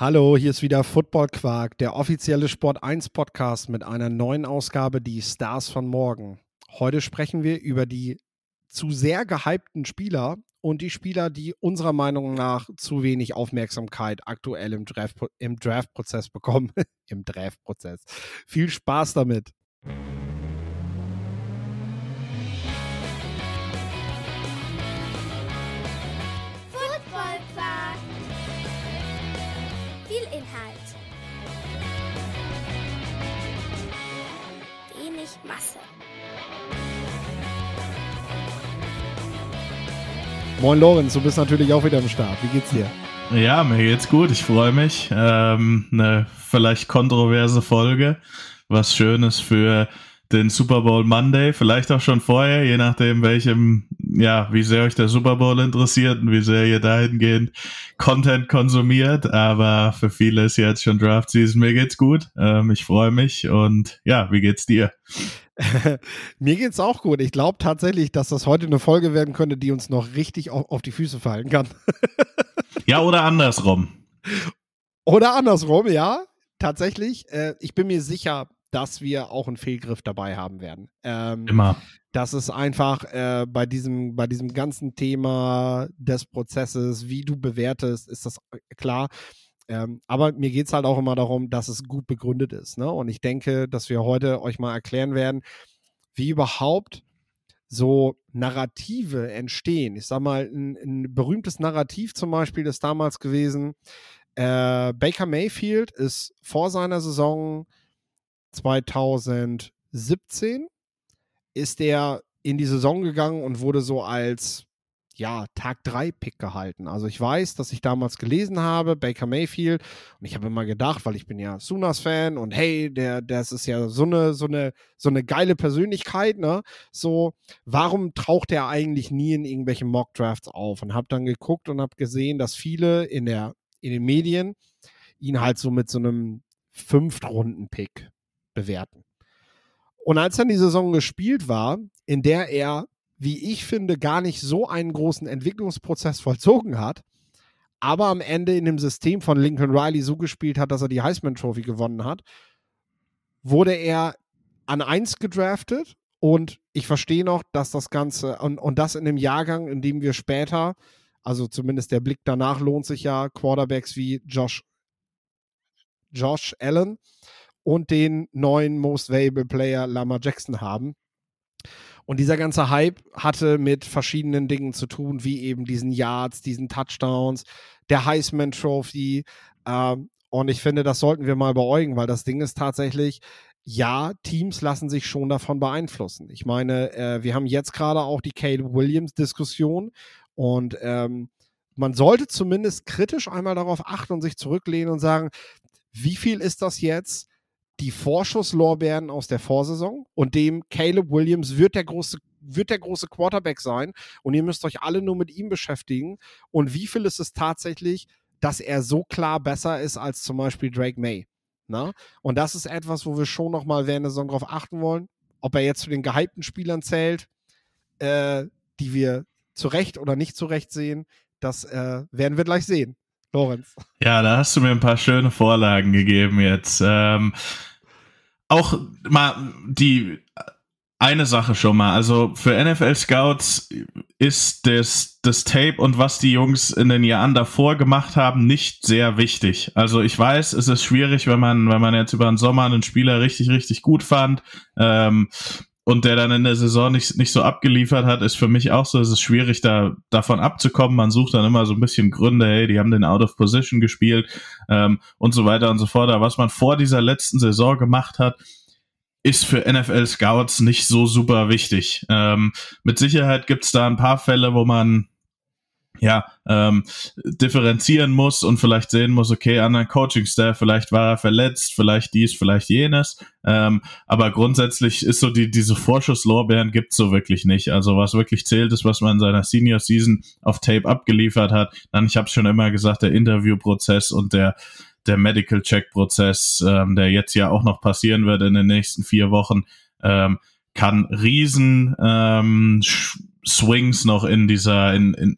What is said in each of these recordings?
Hallo, hier ist wieder Football Quark, der offizielle Sport 1 Podcast mit einer neuen Ausgabe, die Stars von morgen. Heute sprechen wir über die zu sehr gehypten Spieler und die Spieler, die unserer Meinung nach zu wenig Aufmerksamkeit aktuell im, Draft, im Draft-Prozess bekommen. Im Draft-Prozess. Viel Spaß damit. Masse. Moin Lorenz, du bist natürlich auch wieder am Start. Wie geht's dir? Ja, mir geht's gut. Ich freue mich. Ähm, eine vielleicht kontroverse Folge. Was Schönes für den Super Bowl Monday, vielleicht auch schon vorher, je nachdem, welchem, ja, wie sehr euch der Super Bowl interessiert und wie sehr ihr dahingehend Content konsumiert. Aber für viele ist jetzt schon Draft Season. Mir geht's gut. Ähm, ich freue mich und ja, wie geht's dir? Mir geht's auch gut. Ich glaube tatsächlich, dass das heute eine Folge werden könnte, die uns noch richtig auf, auf die Füße fallen kann. ja, oder andersrum. Oder andersrum, ja. Tatsächlich. Äh, ich bin mir sicher, dass wir auch einen Fehlgriff dabei haben werden. Ähm, Immer. Das ist einfach äh, bei, diesem, bei diesem ganzen Thema des Prozesses, wie du bewertest, ist das äh, klar. Ähm, aber mir geht es halt auch immer darum, dass es gut begründet ist. Ne? Und ich denke, dass wir heute euch mal erklären werden, wie überhaupt so Narrative entstehen. Ich sag mal, ein, ein berühmtes Narrativ zum Beispiel ist damals gewesen, äh, Baker Mayfield ist vor seiner Saison 2017 ist er in die Saison gegangen und wurde so als ja, Tag 3 Pick gehalten. Also ich weiß, dass ich damals gelesen habe, Baker Mayfield, und ich habe immer gedacht, weil ich bin ja Sunas-Fan und hey, der, das ist ja so eine, so eine, so eine geile Persönlichkeit, ne? So, warum taucht er eigentlich nie in irgendwelchen Mock-Drafts auf? Und habe dann geguckt und habe gesehen, dass viele in der, in den Medien ihn halt so mit so einem Fünftrunden-Pick bewerten. Und als dann die Saison gespielt war, in der er, wie ich finde, gar nicht so einen großen Entwicklungsprozess vollzogen hat, aber am Ende in dem System von Lincoln Riley so gespielt hat, dass er die Heisman Trophy gewonnen hat, wurde er an 1 gedraftet und ich verstehe noch, dass das Ganze und, und das in dem Jahrgang, in dem wir später, also zumindest der Blick danach lohnt sich ja, Quarterbacks wie Josh, Josh Allen und den neuen Most Valuable Player Lama Jackson haben. Und dieser ganze Hype hatte mit verschiedenen Dingen zu tun, wie eben diesen Yards, diesen Touchdowns, der Heisman Trophy. Ähm, und ich finde, das sollten wir mal beäugen, weil das Ding ist tatsächlich, ja, Teams lassen sich schon davon beeinflussen. Ich meine, äh, wir haben jetzt gerade auch die Caleb Williams-Diskussion und ähm, man sollte zumindest kritisch einmal darauf achten und sich zurücklehnen und sagen, wie viel ist das jetzt die Vorschusslorbeeren aus der Vorsaison und dem Caleb Williams wird der große wird der große Quarterback sein und ihr müsst euch alle nur mit ihm beschäftigen und wie viel ist es tatsächlich, dass er so klar besser ist als zum Beispiel Drake May. Ne? Und das ist etwas, wo wir schon noch mal während der Saison darauf achten wollen, ob er jetzt zu den gehypten Spielern zählt, äh, die wir zu Recht oder nicht zu Recht sehen. Das äh, werden wir gleich sehen. Lorenz. Ja, da hast du mir ein paar schöne Vorlagen gegeben jetzt. Ähm, auch mal die eine Sache schon mal. Also für NFL Scouts ist das, das Tape und was die Jungs in den Jahren davor gemacht haben, nicht sehr wichtig. Also ich weiß, es ist schwierig, wenn man, wenn man jetzt über den Sommer einen Spieler richtig, richtig gut fand. Ähm, und der dann in der Saison nicht, nicht so abgeliefert hat, ist für mich auch so, es ist schwierig, da davon abzukommen. Man sucht dann immer so ein bisschen Gründe, hey, die haben den Out of Position gespielt ähm, und so weiter und so fort. Aber was man vor dieser letzten Saison gemacht hat, ist für NFL Scouts nicht so super wichtig. Ähm, mit Sicherheit gibt's da ein paar Fälle, wo man ja, ähm, differenzieren muss und vielleicht sehen muss, okay, anderen Coaching-Staff, vielleicht war er verletzt, vielleicht dies, vielleicht jenes. Ähm, aber grundsätzlich ist so die, diese Vorschusslorbeeren gibt's so wirklich nicht. Also was wirklich zählt, ist, was man in seiner Senior Season auf Tape abgeliefert hat. Dann, ich habe schon immer gesagt, der Interviewprozess und der der Medical Check Prozess, ähm, der jetzt ja auch noch passieren wird in den nächsten vier Wochen, ähm, kann riesen ähm, Swings noch in dieser in, in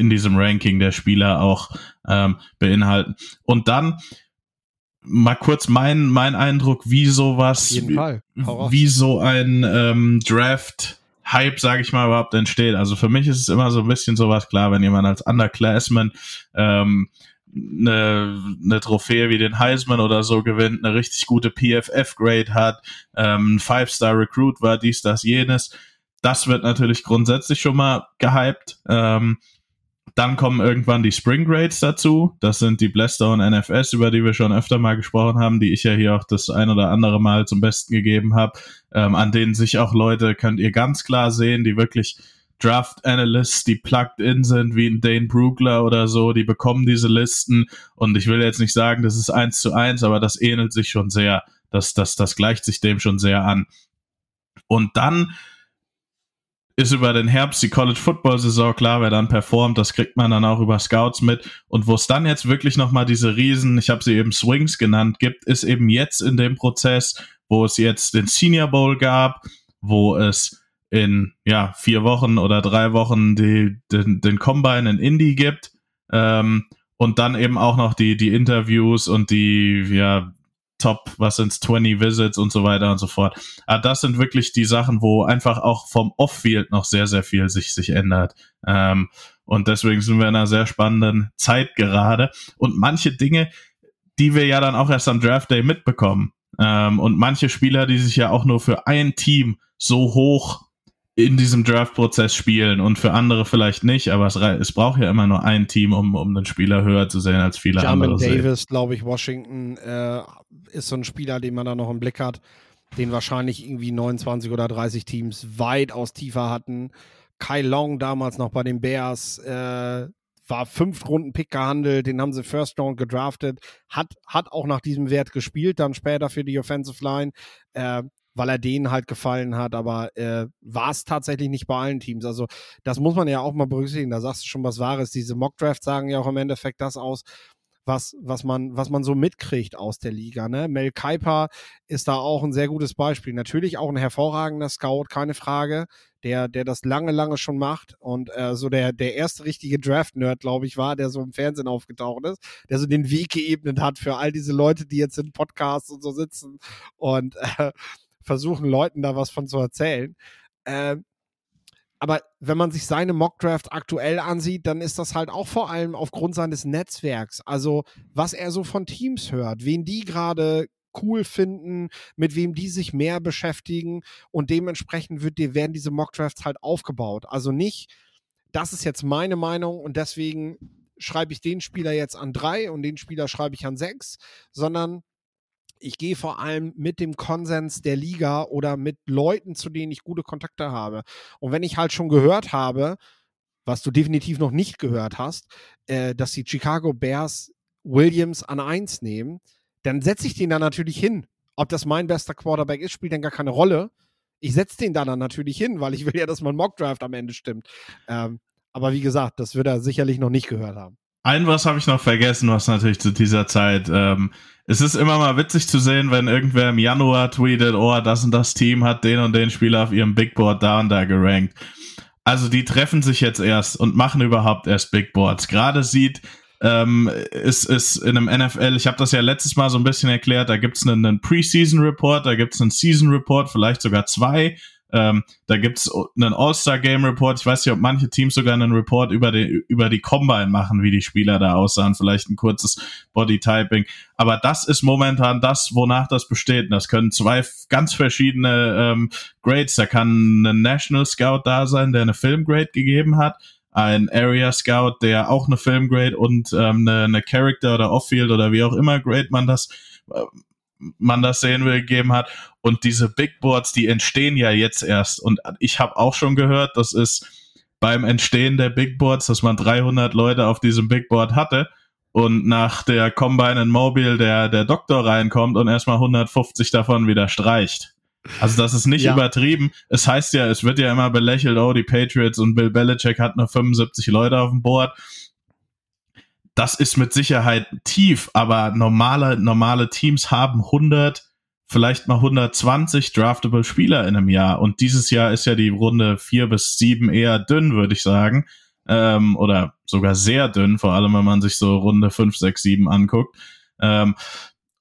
in diesem Ranking der Spieler auch ähm, beinhalten. Und dann mal kurz mein, mein Eindruck, wie sowas, wie, wie so ein ähm, Draft Hype, sage ich mal, überhaupt entsteht. Also für mich ist es immer so ein bisschen sowas klar, wenn jemand als Underclassman ähm, eine, eine Trophäe wie den Heisman oder so gewinnt, eine richtig gute PFF-Grade hat, ähm, Five-Star-Recruit war, dies, das, jenes. Das wird natürlich grundsätzlich schon mal gehypt. Ähm, dann kommen irgendwann die Spring Grades dazu. Das sind die Blaster und NFS, über die wir schon öfter mal gesprochen haben, die ich ja hier auch das ein oder andere Mal zum Besten gegeben habe, ähm, an denen sich auch Leute, könnt ihr ganz klar sehen, die wirklich Draft Analysts, die plugged in sind, wie ein Dane Brugler oder so, die bekommen diese Listen. Und ich will jetzt nicht sagen, das ist eins zu eins, aber das ähnelt sich schon sehr. Das, das, das gleicht sich dem schon sehr an. Und dann ist über den Herbst die College Football Saison klar, wer dann performt, das kriegt man dann auch über Scouts mit. Und wo es dann jetzt wirklich nochmal diese Riesen, ich habe sie eben Swings genannt, gibt, ist eben jetzt in dem Prozess, wo es jetzt den Senior Bowl gab, wo es in ja vier Wochen oder drei Wochen die, den, den Combine in Indie gibt ähm, und dann eben auch noch die die Interviews und die ja Top, was sind's, 20 Visits und so weiter und so fort. Aber ah, das sind wirklich die Sachen, wo einfach auch vom Off-Field noch sehr, sehr viel sich, sich ändert. Ähm, und deswegen sind wir in einer sehr spannenden Zeit gerade. Und manche Dinge, die wir ja dann auch erst am Draft Day mitbekommen. Ähm, und manche Spieler, die sich ja auch nur für ein Team so hoch in diesem Draft-Prozess spielen und für andere vielleicht nicht, aber es, es, braucht ja immer nur ein Team, um, um den Spieler höher zu sehen als viele Jamin andere. Davis, glaube ich, Washington äh, ist so ein Spieler, den man da noch im Blick hat, den wahrscheinlich irgendwie 29 oder 30 Teams weitaus tiefer hatten. Kai Long damals noch bei den Bears äh, war fünf Runden Pick gehandelt, den haben sie First Round gedraftet, hat, hat auch nach diesem Wert gespielt, dann später für die Offensive Line. Äh, weil er denen halt gefallen hat, aber äh, war es tatsächlich nicht bei allen Teams. Also das muss man ja auch mal berücksichtigen. Da sagst du schon was Wahres. Diese Mockdrafts sagen ja auch im Endeffekt das aus, was, was, man, was man so mitkriegt aus der Liga. Ne? Mel Kuiper ist da auch ein sehr gutes Beispiel. Natürlich auch ein hervorragender Scout, keine Frage, der, der das lange, lange schon macht und äh, so der, der erste richtige Draft-Nerd, glaube ich, war, der so im Fernsehen aufgetaucht ist, der so den Weg geebnet hat für all diese Leute, die jetzt in Podcasts und so sitzen und äh, versuchen, Leuten da was von zu erzählen. Äh, aber wenn man sich seine Mockdraft aktuell ansieht, dann ist das halt auch vor allem aufgrund seines Netzwerks. Also, was er so von Teams hört, wen die gerade cool finden, mit wem die sich mehr beschäftigen und dementsprechend wird, werden diese Mockdrafts halt aufgebaut. Also nicht, das ist jetzt meine Meinung und deswegen schreibe ich den Spieler jetzt an drei und den Spieler schreibe ich an sechs, sondern ich gehe vor allem mit dem Konsens der Liga oder mit Leuten, zu denen ich gute Kontakte habe. Und wenn ich halt schon gehört habe, was du definitiv noch nicht gehört hast, äh, dass die Chicago Bears Williams an 1 nehmen, dann setze ich den da natürlich hin. Ob das mein bester Quarterback ist, spielt dann gar keine Rolle. Ich setze den da dann natürlich hin, weil ich will ja, dass mein Mockdraft am Ende stimmt. Ähm, aber wie gesagt, das wird er sicherlich noch nicht gehört haben. Ein was habe ich noch vergessen, was natürlich zu dieser Zeit. Ähm, es ist immer mal witzig zu sehen, wenn irgendwer im Januar tweetet, oh, das und das Team hat den und den Spieler auf ihrem Big Board da und da gerankt. Also die treffen sich jetzt erst und machen überhaupt erst Big Boards. Gerade sieht ähm, ist, ist in einem NFL, ich habe das ja letztes Mal so ein bisschen erklärt, da gibt's einen, einen Preseason Report, da gibt's einen Season Report, vielleicht sogar zwei ähm, da gibt's einen All-Star-Game-Report. Ich weiß nicht, ob manche Teams sogar einen Report über die, über die Combine machen, wie die Spieler da aussahen. Vielleicht ein kurzes Body-Typing. Aber das ist momentan das, wonach das besteht. Und das können zwei ganz verschiedene ähm, Grades. Da kann ein National Scout da sein, der eine Film-Grade gegeben hat ein Area Scout, der auch eine Filmgrade und ähm, eine, eine Character oder Off-Field oder wie auch immer Grade man das äh, man das sehen will, gegeben hat. Und diese Big Boards, die entstehen ja jetzt erst. Und ich habe auch schon gehört, das ist beim Entstehen der Big Boards, dass man 300 Leute auf diesem Big Board hatte und nach der Combine in Mobile der, der Doktor reinkommt und erstmal 150 davon wieder streicht. Also das ist nicht ja. übertrieben. Es heißt ja, es wird ja immer belächelt, oh, die Patriots und Bill Belichick hat nur 75 Leute auf dem Board das ist mit Sicherheit tief, aber normale, normale Teams haben 100, vielleicht mal 120 draftable Spieler in einem Jahr. Und dieses Jahr ist ja die Runde vier bis sieben eher dünn, würde ich sagen. ähm, oder sogar sehr dünn, vor allem wenn man sich so Runde 5, 6, 7 anguckt. Ähm,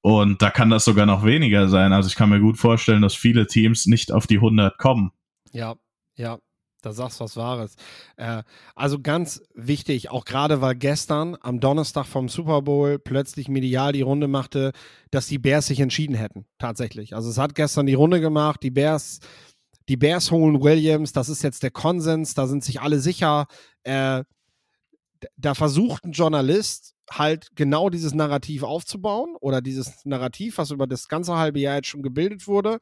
und da kann das sogar noch weniger sein. Also ich kann mir gut vorstellen, dass viele Teams nicht auf die 100 kommen. Ja, ja, da sagst du was Wahres. Äh, also ganz wichtig, auch gerade weil gestern am Donnerstag vom Super Bowl plötzlich medial die Runde machte, dass die Bears sich entschieden hätten. Tatsächlich. Also es hat gestern die Runde gemacht. Die Bears, die Bears holen Williams. Das ist jetzt der Konsens. Da sind sich alle sicher. Äh, da versucht ein Journalist halt genau dieses Narrativ aufzubauen oder dieses Narrativ, was über das ganze halbe Jahr jetzt schon gebildet wurde,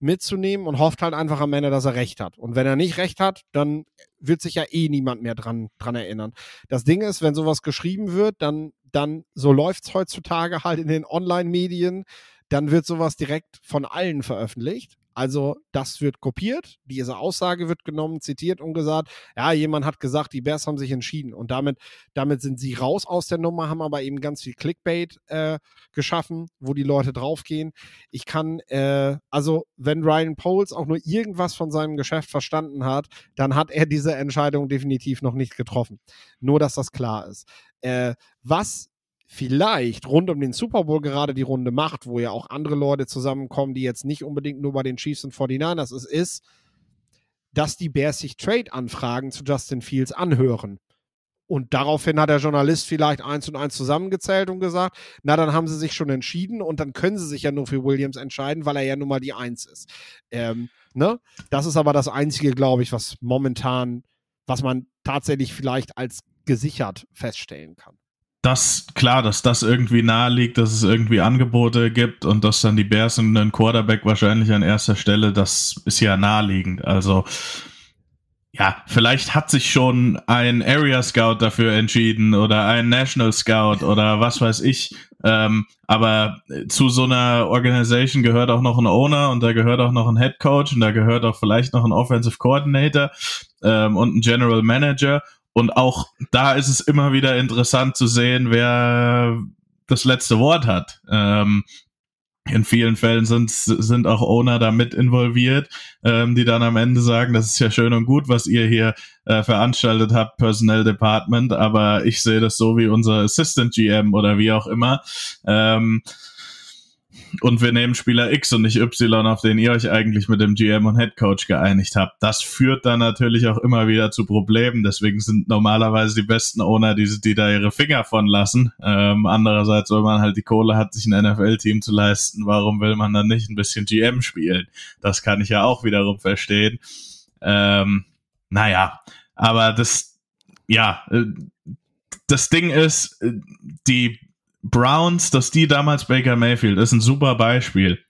mitzunehmen und hofft halt einfach am Ende, dass er recht hat. Und wenn er nicht recht hat, dann wird sich ja eh niemand mehr dran, dran erinnern. Das Ding ist, wenn sowas geschrieben wird, dann, dann so läuft es heutzutage halt in den Online-Medien, dann wird sowas direkt von allen veröffentlicht. Also das wird kopiert, diese Aussage wird genommen, zitiert und gesagt, ja, jemand hat gesagt, die Bears haben sich entschieden und damit, damit sind sie raus aus der Nummer, haben aber eben ganz viel Clickbait äh, geschaffen, wo die Leute draufgehen. Ich kann, äh, also wenn Ryan Poles auch nur irgendwas von seinem Geschäft verstanden hat, dann hat er diese Entscheidung definitiv noch nicht getroffen. Nur, dass das klar ist. Äh, was vielleicht rund um den Super Bowl gerade die Runde macht, wo ja auch andere Leute zusammenkommen, die jetzt nicht unbedingt nur bei den Chiefs und 49ers ist, ist, dass die Bears sich Trade-Anfragen zu Justin Fields anhören. Und daraufhin hat der Journalist vielleicht eins und eins zusammengezählt und gesagt, na, dann haben sie sich schon entschieden und dann können sie sich ja nur für Williams entscheiden, weil er ja nun mal die Eins ist. Ähm, ne? Das ist aber das Einzige, glaube ich, was momentan, was man tatsächlich vielleicht als gesichert feststellen kann das, klar, dass das irgendwie nahe liegt, dass es irgendwie Angebote gibt und dass dann die Bears und ein Quarterback wahrscheinlich an erster Stelle, das ist ja naheliegend. Also, ja, vielleicht hat sich schon ein Area Scout dafür entschieden oder ein National Scout oder was weiß ich. Ähm, aber zu so einer Organisation gehört auch noch ein Owner und da gehört auch noch ein Head Coach und da gehört auch vielleicht noch ein Offensive Coordinator ähm, und ein General Manager und auch da ist es immer wieder interessant zu sehen, wer das letzte Wort hat. Ähm, in vielen Fällen sind, sind auch Owner damit involviert, ähm, die dann am Ende sagen, das ist ja schön und gut, was ihr hier äh, veranstaltet habt, Personnel Department, aber ich sehe das so wie unser Assistant GM oder wie auch immer. Ähm, und wir nehmen Spieler X und nicht Y, auf den ihr euch eigentlich mit dem GM und Head Coach geeinigt habt. Das führt dann natürlich auch immer wieder zu Problemen. Deswegen sind normalerweise die besten Owner, die, die da ihre Finger von lassen. Ähm, andererseits, wenn man halt die Kohle hat, sich ein NFL-Team zu leisten, warum will man dann nicht ein bisschen GM spielen? Das kann ich ja auch wiederum verstehen. Ähm, naja, aber das, ja, äh, das Ding ist, äh, die Browns, dass die damals Baker Mayfield ist ein super Beispiel.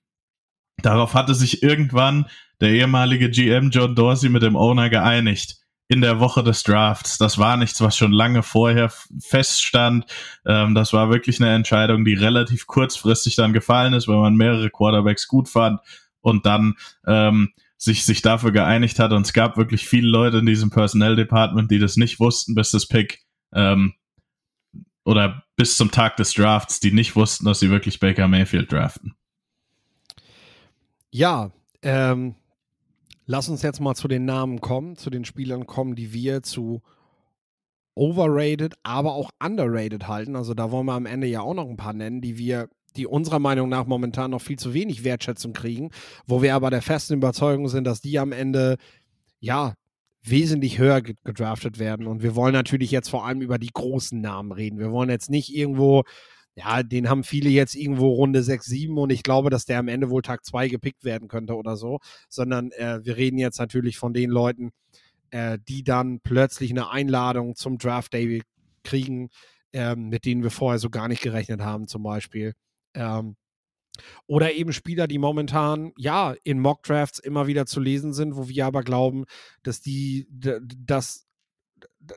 Darauf hatte sich irgendwann der ehemalige GM John Dorsey mit dem Owner geeinigt in der Woche des Drafts. Das war nichts, was schon lange vorher feststand. Ähm, das war wirklich eine Entscheidung, die relativ kurzfristig dann gefallen ist, weil man mehrere Quarterbacks gut fand und dann ähm, sich, sich dafür geeinigt hat. Und es gab wirklich viele Leute in diesem Personnel Department, die das nicht wussten, bis das Pick ähm, oder bis zum Tag des Drafts, die nicht wussten, dass sie wirklich Baker Mayfield draften. Ja, ähm, lass uns jetzt mal zu den Namen kommen, zu den Spielern kommen, die wir zu overrated, aber auch underrated halten. Also da wollen wir am Ende ja auch noch ein paar nennen, die wir, die unserer Meinung nach momentan noch viel zu wenig Wertschätzung kriegen, wo wir aber der festen Überzeugung sind, dass die am Ende ja wesentlich höher gedraftet werden. Und wir wollen natürlich jetzt vor allem über die großen Namen reden. Wir wollen jetzt nicht irgendwo, ja, den haben viele jetzt irgendwo Runde 6, 7 und ich glaube, dass der am Ende wohl Tag 2 gepickt werden könnte oder so, sondern äh, wir reden jetzt natürlich von den Leuten, äh, die dann plötzlich eine Einladung zum Draft Day kriegen, äh, mit denen wir vorher so gar nicht gerechnet haben, zum Beispiel. Ähm, oder eben Spieler, die momentan ja in Mockdrafts immer wieder zu lesen sind, wo wir aber glauben, dass die, dass,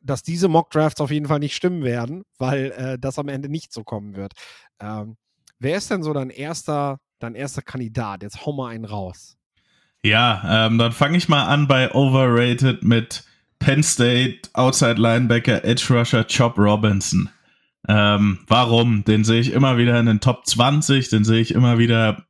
dass diese Mockdrafts auf jeden Fall nicht stimmen werden, weil äh, das am Ende nicht so kommen wird. Ähm, wer ist denn so dein erster, dein erster Kandidat? Jetzt hau mal einen raus. Ja, ähm, dann fange ich mal an bei Overrated mit Penn State Outside Linebacker Edge Rusher Chop Robinson. Ähm, warum? Den sehe ich immer wieder in den Top 20, den sehe ich immer wieder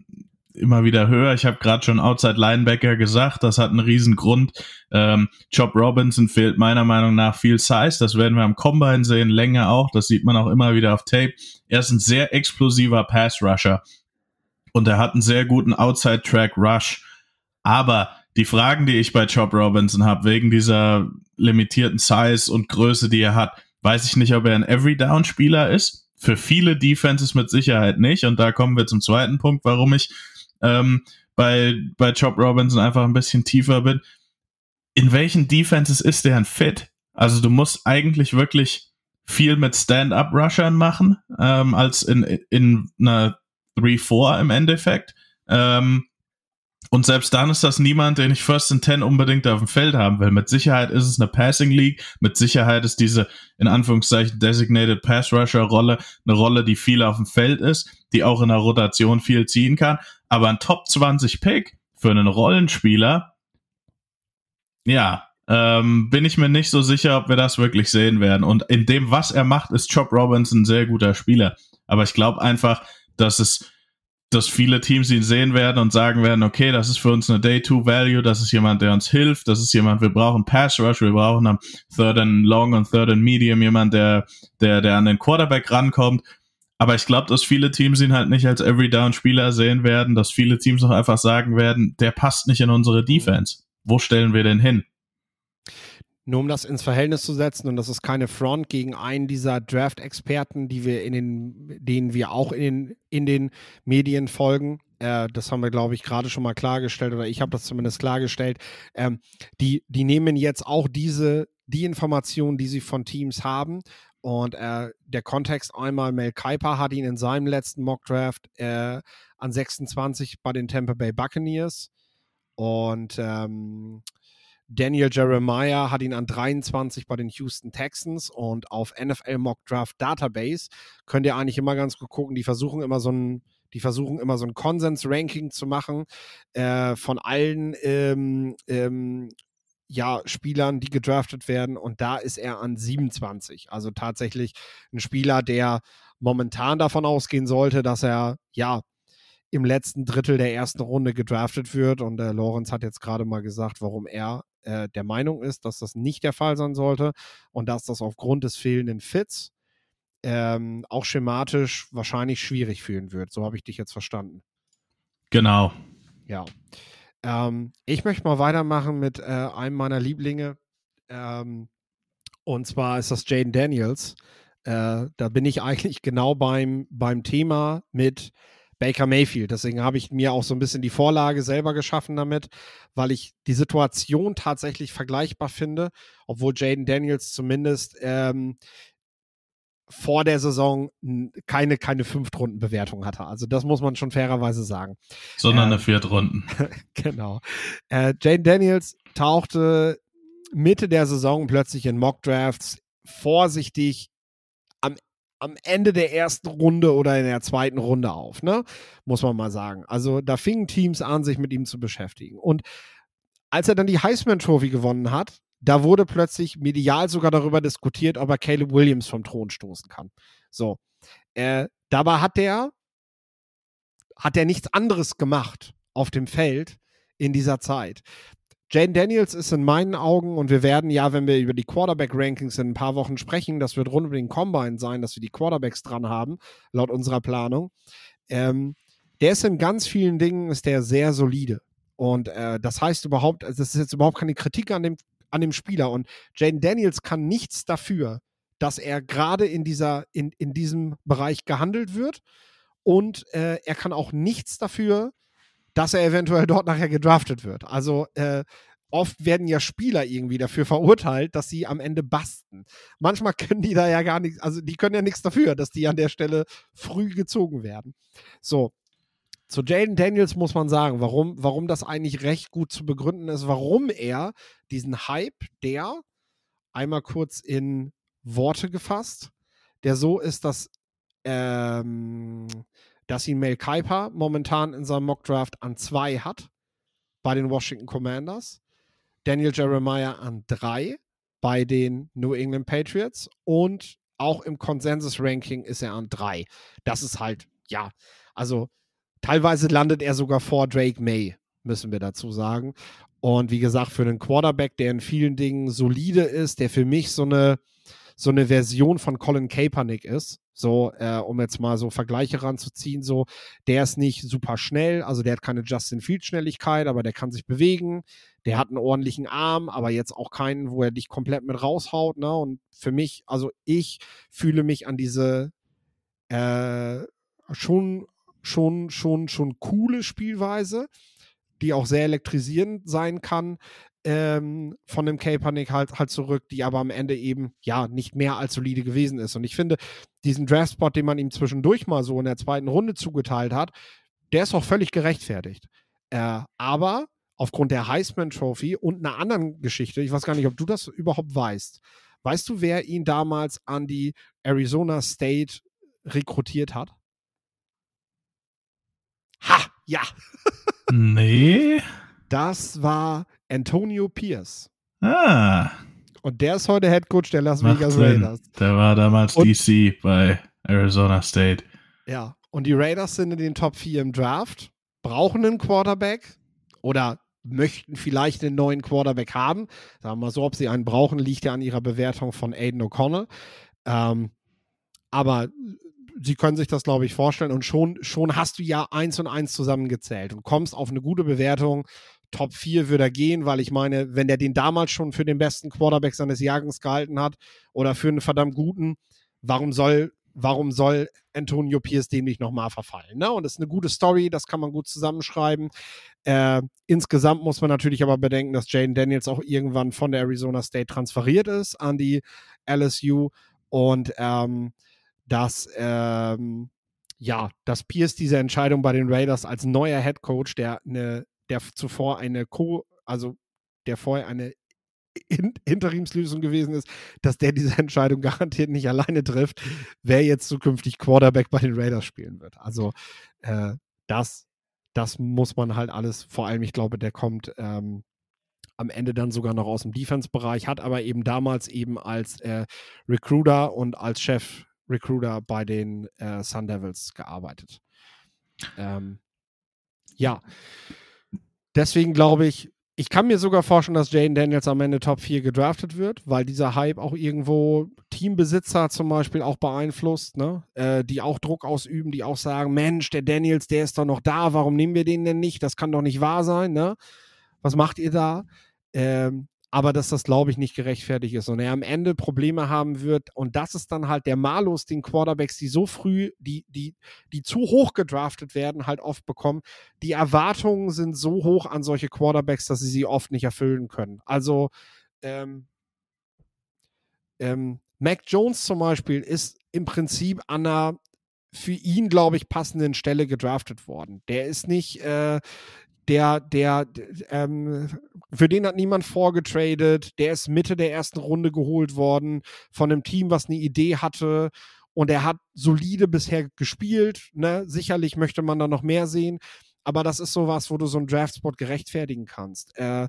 immer wieder höre. Ich habe gerade schon Outside Linebacker gesagt, das hat einen riesen Grund. Ähm, Job Robinson fehlt meiner Meinung nach viel Size, das werden wir am Combine sehen, Länge auch, das sieht man auch immer wieder auf Tape. Er ist ein sehr explosiver Pass-Rusher und er hat einen sehr guten Outside-Track-Rush. Aber die Fragen, die ich bei Job Robinson habe, wegen dieser limitierten Size und Größe, die er hat, weiß ich nicht, ob er ein Every-Down-Spieler ist. Für viele Defenses mit Sicherheit nicht. Und da kommen wir zum zweiten Punkt, warum ich ähm, bei, bei Job Robinson einfach ein bisschen tiefer bin. In welchen Defenses ist der ein Fit? Also du musst eigentlich wirklich viel mit Stand-Up-Rushern machen, ähm, als in, in einer 3-4 im Endeffekt. Ähm, und selbst dann ist das niemand, den ich First and Ten unbedingt auf dem Feld haben will. Mit Sicherheit ist es eine Passing League. Mit Sicherheit ist diese, in Anführungszeichen, Designated Pass Rusher Rolle eine Rolle, die viel auf dem Feld ist, die auch in der Rotation viel ziehen kann. Aber ein Top 20 Pick für einen Rollenspieler, ja, ähm, bin ich mir nicht so sicher, ob wir das wirklich sehen werden. Und in dem, was er macht, ist Chop Robinson ein sehr guter Spieler. Aber ich glaube einfach, dass es dass viele Teams ihn sehen werden und sagen werden, okay, das ist für uns eine Day-Two-Value, das ist jemand, der uns hilft, das ist jemand, wir brauchen Pass-Rush, wir brauchen am Third and Long und Third and Medium jemand, der, der, der an den Quarterback rankommt. Aber ich glaube, dass viele Teams ihn halt nicht als Every-Down-Spieler sehen werden, dass viele Teams auch einfach sagen werden, der passt nicht in unsere Defense. Wo stellen wir denn hin? Nur um das ins Verhältnis zu setzen, und das ist keine Front gegen einen dieser Draft-Experten, die wir in den, denen wir auch in den, in den Medien folgen. Äh, das haben wir, glaube ich, gerade schon mal klargestellt, oder ich habe das zumindest klargestellt. Ähm, die, die nehmen jetzt auch diese, die Informationen, die sie von Teams haben. Und äh, der Kontext einmal, Mel Kiper hat ihn in seinem letzten Mock-Draft äh, an 26 bei den Tampa Bay Buccaneers. Und ähm, Daniel Jeremiah hat ihn an 23 bei den Houston Texans und auf NFL Mock Draft Database könnt ihr eigentlich immer ganz gut gucken. Die versuchen immer so ein, die versuchen immer so ein Konsens-Ranking zu machen äh, von allen ähm, ähm, ja, Spielern, die gedraftet werden. Und da ist er an 27. Also tatsächlich ein Spieler, der momentan davon ausgehen sollte, dass er ja im letzten Drittel der ersten Runde gedraftet wird. Und der Lorenz hat jetzt gerade mal gesagt, warum er äh, der Meinung ist, dass das nicht der Fall sein sollte und dass das aufgrund des fehlenden Fits ähm, auch schematisch wahrscheinlich schwierig fühlen wird. So habe ich dich jetzt verstanden. Genau. Ja. Ähm, ich möchte mal weitermachen mit äh, einem meiner Lieblinge. Ähm, und zwar ist das Jaden Daniels. Äh, da bin ich eigentlich genau beim, beim Thema mit Baker Mayfield. Deswegen habe ich mir auch so ein bisschen die Vorlage selber geschaffen damit, weil ich die Situation tatsächlich vergleichbar finde, obwohl Jaden Daniels zumindest ähm, vor der Saison keine, keine Fünftrunden-Bewertung hatte. Also das muss man schon fairerweise sagen. Sondern ähm, eine Viertrunden. genau. Äh, Jaden Daniels tauchte Mitte der Saison plötzlich in Mock-Drafts vorsichtig am Ende der ersten Runde oder in der zweiten Runde auf, ne? Muss man mal sagen. Also da fingen Teams an, sich mit ihm zu beschäftigen. Und als er dann die Heisman Trophy gewonnen hat, da wurde plötzlich medial sogar darüber diskutiert, ob er Caleb Williams vom Thron stoßen kann. So. Äh, dabei hat der, hat er nichts anderes gemacht auf dem Feld in dieser Zeit. Jane Daniels ist in meinen Augen, und wir werden ja, wenn wir über die Quarterback-Rankings in ein paar Wochen sprechen, das wird rund um den Combine sein, dass wir die Quarterbacks dran haben, laut unserer Planung. Ähm, der ist in ganz vielen Dingen ist der sehr solide. Und äh, das heißt überhaupt, also das ist jetzt überhaupt keine Kritik an dem, an dem Spieler. Und Jane Daniels kann nichts dafür, dass er gerade in, in, in diesem Bereich gehandelt wird. Und äh, er kann auch nichts dafür, dass er eventuell dort nachher gedraftet wird. Also äh, oft werden ja Spieler irgendwie dafür verurteilt, dass sie am Ende basten. Manchmal können die da ja gar nichts, also die können ja nichts dafür, dass die an der Stelle früh gezogen werden. So. Zu Jaden Daniels muss man sagen, warum, warum das eigentlich recht gut zu begründen ist, warum er diesen Hype, der einmal kurz in Worte gefasst, der so ist, dass ähm, dass ihn Mel Kiper momentan in seinem Mockdraft an zwei hat bei den Washington Commanders, Daniel Jeremiah an drei bei den New England Patriots und auch im Consensus-Ranking ist er an drei. Das ist halt, ja, also teilweise landet er sogar vor Drake May, müssen wir dazu sagen. Und wie gesagt, für einen Quarterback, der in vielen Dingen solide ist, der für mich so eine, so eine Version von Colin Kaepernick ist, so, äh, um jetzt mal so Vergleiche ranzuziehen, so, der ist nicht super schnell, also der hat keine Justin Field Schnelligkeit, aber der kann sich bewegen, der hat einen ordentlichen Arm, aber jetzt auch keinen, wo er dich komplett mit raushaut, ne? Und für mich, also ich fühle mich an diese äh, schon, schon, schon, schon coole Spielweise, die auch sehr elektrisierend sein kann, ähm, von dem Kaepernick halt, halt zurück, die aber am Ende eben ja nicht mehr als solide gewesen ist. Und ich finde, diesen Draftspot, den man ihm zwischendurch mal so in der zweiten Runde zugeteilt hat, der ist auch völlig gerechtfertigt. Äh, aber aufgrund der Heisman Trophy und einer anderen Geschichte, ich weiß gar nicht, ob du das überhaupt weißt. Weißt du, wer ihn damals an die Arizona State rekrutiert hat? Ha, ja. nee. Das war Antonio Pierce. Ah. Und der ist heute Head Coach der Las Macht Vegas Sinn. Raiders. Der war damals Und- DC bei Arizona State. Ja. Und die Raiders sind in den Top 4 im Draft, brauchen einen Quarterback oder möchten vielleicht einen neuen Quarterback haben. Sagen wir mal so, ob sie einen brauchen, liegt ja an ihrer Bewertung von Aiden O'Connell. Ähm, aber sie können sich das, glaube ich, vorstellen. Und schon, schon hast du ja eins und eins zusammengezählt und kommst auf eine gute Bewertung. Top 4 würde er gehen, weil ich meine, wenn der den damals schon für den besten Quarterback seines Jahrgangs gehalten hat oder für einen verdammt guten, warum soll, warum soll Antonio Pierce dem nicht nochmal verfallen? Ne? Und das ist eine gute Story, das kann man gut zusammenschreiben. Äh, insgesamt muss man natürlich aber bedenken, dass Jaden Daniels auch irgendwann von der Arizona State transferiert ist an die LSU und ähm, dass ähm, ja, dass Pierce diese Entscheidung bei den Raiders als neuer Head Coach, der eine, der zuvor eine Co, also der vorher eine In Interimslösung gewesen ist, dass der diese Entscheidung garantiert nicht alleine trifft, wer jetzt zukünftig Quarterback bei den Raiders spielen wird. Also äh, das, das muss man halt alles, vor allem, ich glaube, der kommt ähm, am Ende dann sogar noch aus dem Defense-Bereich, hat aber eben damals eben als äh, Recruiter und als Chef Recruiter bei den äh, Sun Devils gearbeitet. Ähm, ja, deswegen glaube ich, ich kann mir sogar vorstellen, dass Jaden Daniels am Ende Top 4 gedraftet wird, weil dieser Hype auch irgendwo Teambesitzer zum Beispiel auch beeinflusst, ne? Äh, die auch Druck ausüben, die auch sagen, Mensch, der Daniels, der ist doch noch da, warum nehmen wir den denn nicht? Das kann doch nicht wahr sein, ne? Was macht ihr da? Ähm, aber dass das, glaube ich, nicht gerechtfertigt ist und er am Ende Probleme haben wird. Und das ist dann halt der Malus, den Quarterbacks, die so früh, die, die, die zu hoch gedraftet werden, halt oft bekommen. Die Erwartungen sind so hoch an solche Quarterbacks, dass sie sie oft nicht erfüllen können. Also, ähm, ähm, Mac Jones zum Beispiel ist im Prinzip an einer für ihn, glaube ich, passenden Stelle gedraftet worden. Der ist nicht, äh, der, der, ähm, für den hat niemand vorgetradet. Der ist Mitte der ersten Runde geholt worden von einem Team, was eine Idee hatte. Und er hat solide bisher gespielt. Ne? Sicherlich möchte man da noch mehr sehen. Aber das ist sowas, wo du so einen Draftspot gerechtfertigen kannst. Äh,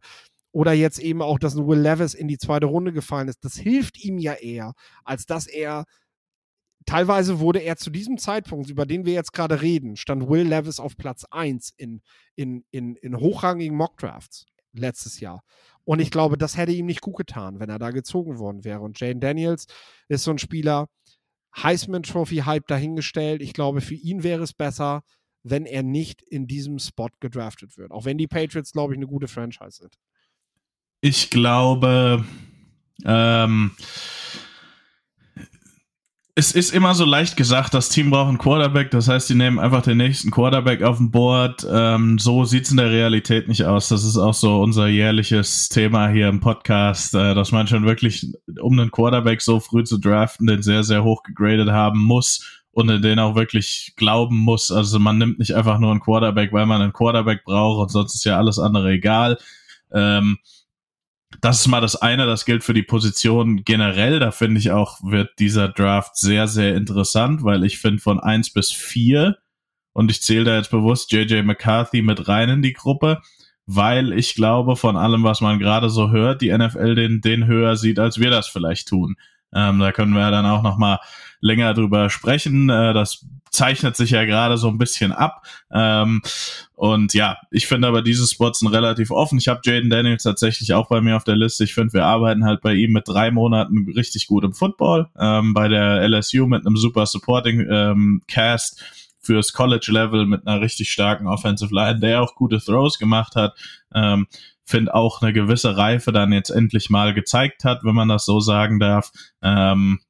oder jetzt eben auch, dass ein Will Levis in die zweite Runde gefallen ist. Das hilft ihm ja eher, als dass er teilweise wurde er zu diesem Zeitpunkt, über den wir jetzt gerade reden, stand Will Levis auf Platz 1 in, in, in, in hochrangigen Mockdrafts letztes Jahr. Und ich glaube, das hätte ihm nicht gut getan, wenn er da gezogen worden wäre. Und Jane Daniels ist so ein Spieler, Heisman Trophy Hype dahingestellt. Ich glaube, für ihn wäre es besser, wenn er nicht in diesem Spot gedraftet wird. Auch wenn die Patriots, glaube ich, eine gute Franchise sind. Ich glaube, ähm, es ist immer so leicht gesagt, das Team braucht einen Quarterback, das heißt, die nehmen einfach den nächsten Quarterback auf dem Board. Ähm, so sieht's in der Realität nicht aus. Das ist auch so unser jährliches Thema hier im Podcast, äh, dass man schon wirklich, um einen Quarterback so früh zu draften, den sehr, sehr hoch gegradet haben muss und in den auch wirklich glauben muss. Also man nimmt nicht einfach nur einen Quarterback, weil man einen Quarterback braucht und sonst ist ja alles andere egal. Ähm, das ist mal das eine, das gilt für die Position generell. Da finde ich auch, wird dieser Draft sehr, sehr interessant, weil ich finde von eins bis vier und ich zähle da jetzt bewusst JJ McCarthy mit rein in die Gruppe, weil ich glaube, von allem, was man gerade so hört, die NFL den, den höher sieht, als wir das vielleicht tun. Ähm, da können wir dann auch noch mal länger drüber sprechen. Äh, das zeichnet sich ja gerade so ein bisschen ab. Ähm, und ja, ich finde aber diese Spots sind relativ offen. Ich habe Jaden Daniels tatsächlich auch bei mir auf der Liste. Ich finde, wir arbeiten halt bei ihm mit drei Monaten richtig gut im Football. Ähm, bei der LSU mit einem super Supporting ähm, Cast fürs College Level mit einer richtig starken Offensive Line, der auch gute Throws gemacht hat. Ähm, finde auch eine gewisse Reife dann jetzt endlich mal gezeigt hat, wenn man das so sagen darf. Ähm,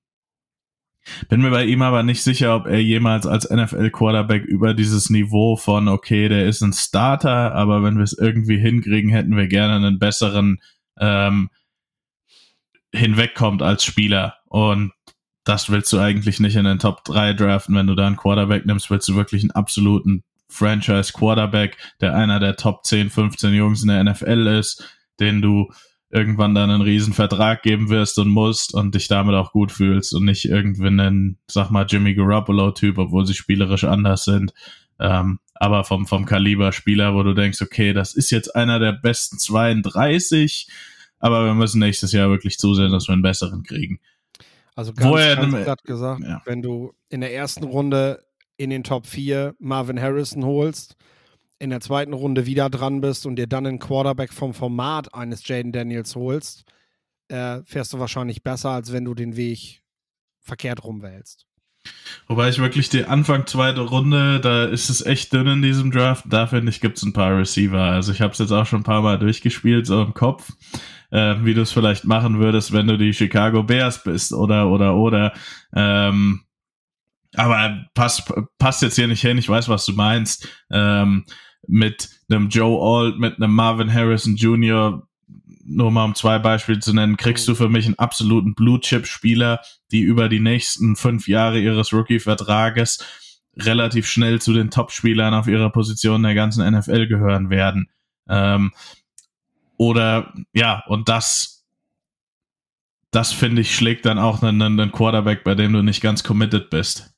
bin mir bei ihm aber nicht sicher, ob er jemals als NFL-Quarterback über dieses Niveau von, okay, der ist ein Starter, aber wenn wir es irgendwie hinkriegen, hätten wir gerne einen besseren ähm, hinwegkommt als Spieler. Und das willst du eigentlich nicht in den Top 3 draften. Wenn du da einen Quarterback nimmst, willst du wirklich einen absoluten Franchise Quarterback, der einer der Top 10, 15 Jungs in der NFL ist, den du irgendwann dann einen riesen Vertrag geben wirst und musst und dich damit auch gut fühlst und nicht irgendwie einen, sag mal, Jimmy Garoppolo-Typ, obwohl sie spielerisch anders sind. Ähm, aber vom, vom Kaliber Spieler, wo du denkst, okay, das ist jetzt einer der besten 32, aber wir müssen nächstes Jahr wirklich zusehen, dass wir einen besseren kriegen. Also ganz, Woher, ganz platt gesagt, ja. wenn du in der ersten Runde in den Top 4 Marvin Harrison holst, in der zweiten Runde wieder dran bist und dir dann einen Quarterback vom Format eines Jaden Daniels holst, äh, fährst du wahrscheinlich besser, als wenn du den Weg verkehrt rumwählst. Wobei ich wirklich die Anfang zweite Runde, da ist es echt dünn in diesem Draft. Da finde ich, gibt es ein paar Receiver. Also ich habe es jetzt auch schon ein paar Mal durchgespielt, so im Kopf, äh, wie du es vielleicht machen würdest, wenn du die Chicago Bears bist oder oder oder. Ähm, aber passt, passt jetzt hier nicht hin, ich weiß, was du meinst. Ähm, mit einem Joe Alt, mit einem Marvin Harrison Jr., nur mal um zwei Beispiele zu nennen, kriegst du für mich einen absoluten Blue-Chip-Spieler, die über die nächsten fünf Jahre ihres Rookie-Vertrages relativ schnell zu den Top-Spielern auf ihrer Position der ganzen NFL gehören werden. Ähm, oder ja, und das, das finde ich, schlägt dann auch einen, einen Quarterback, bei dem du nicht ganz committed bist.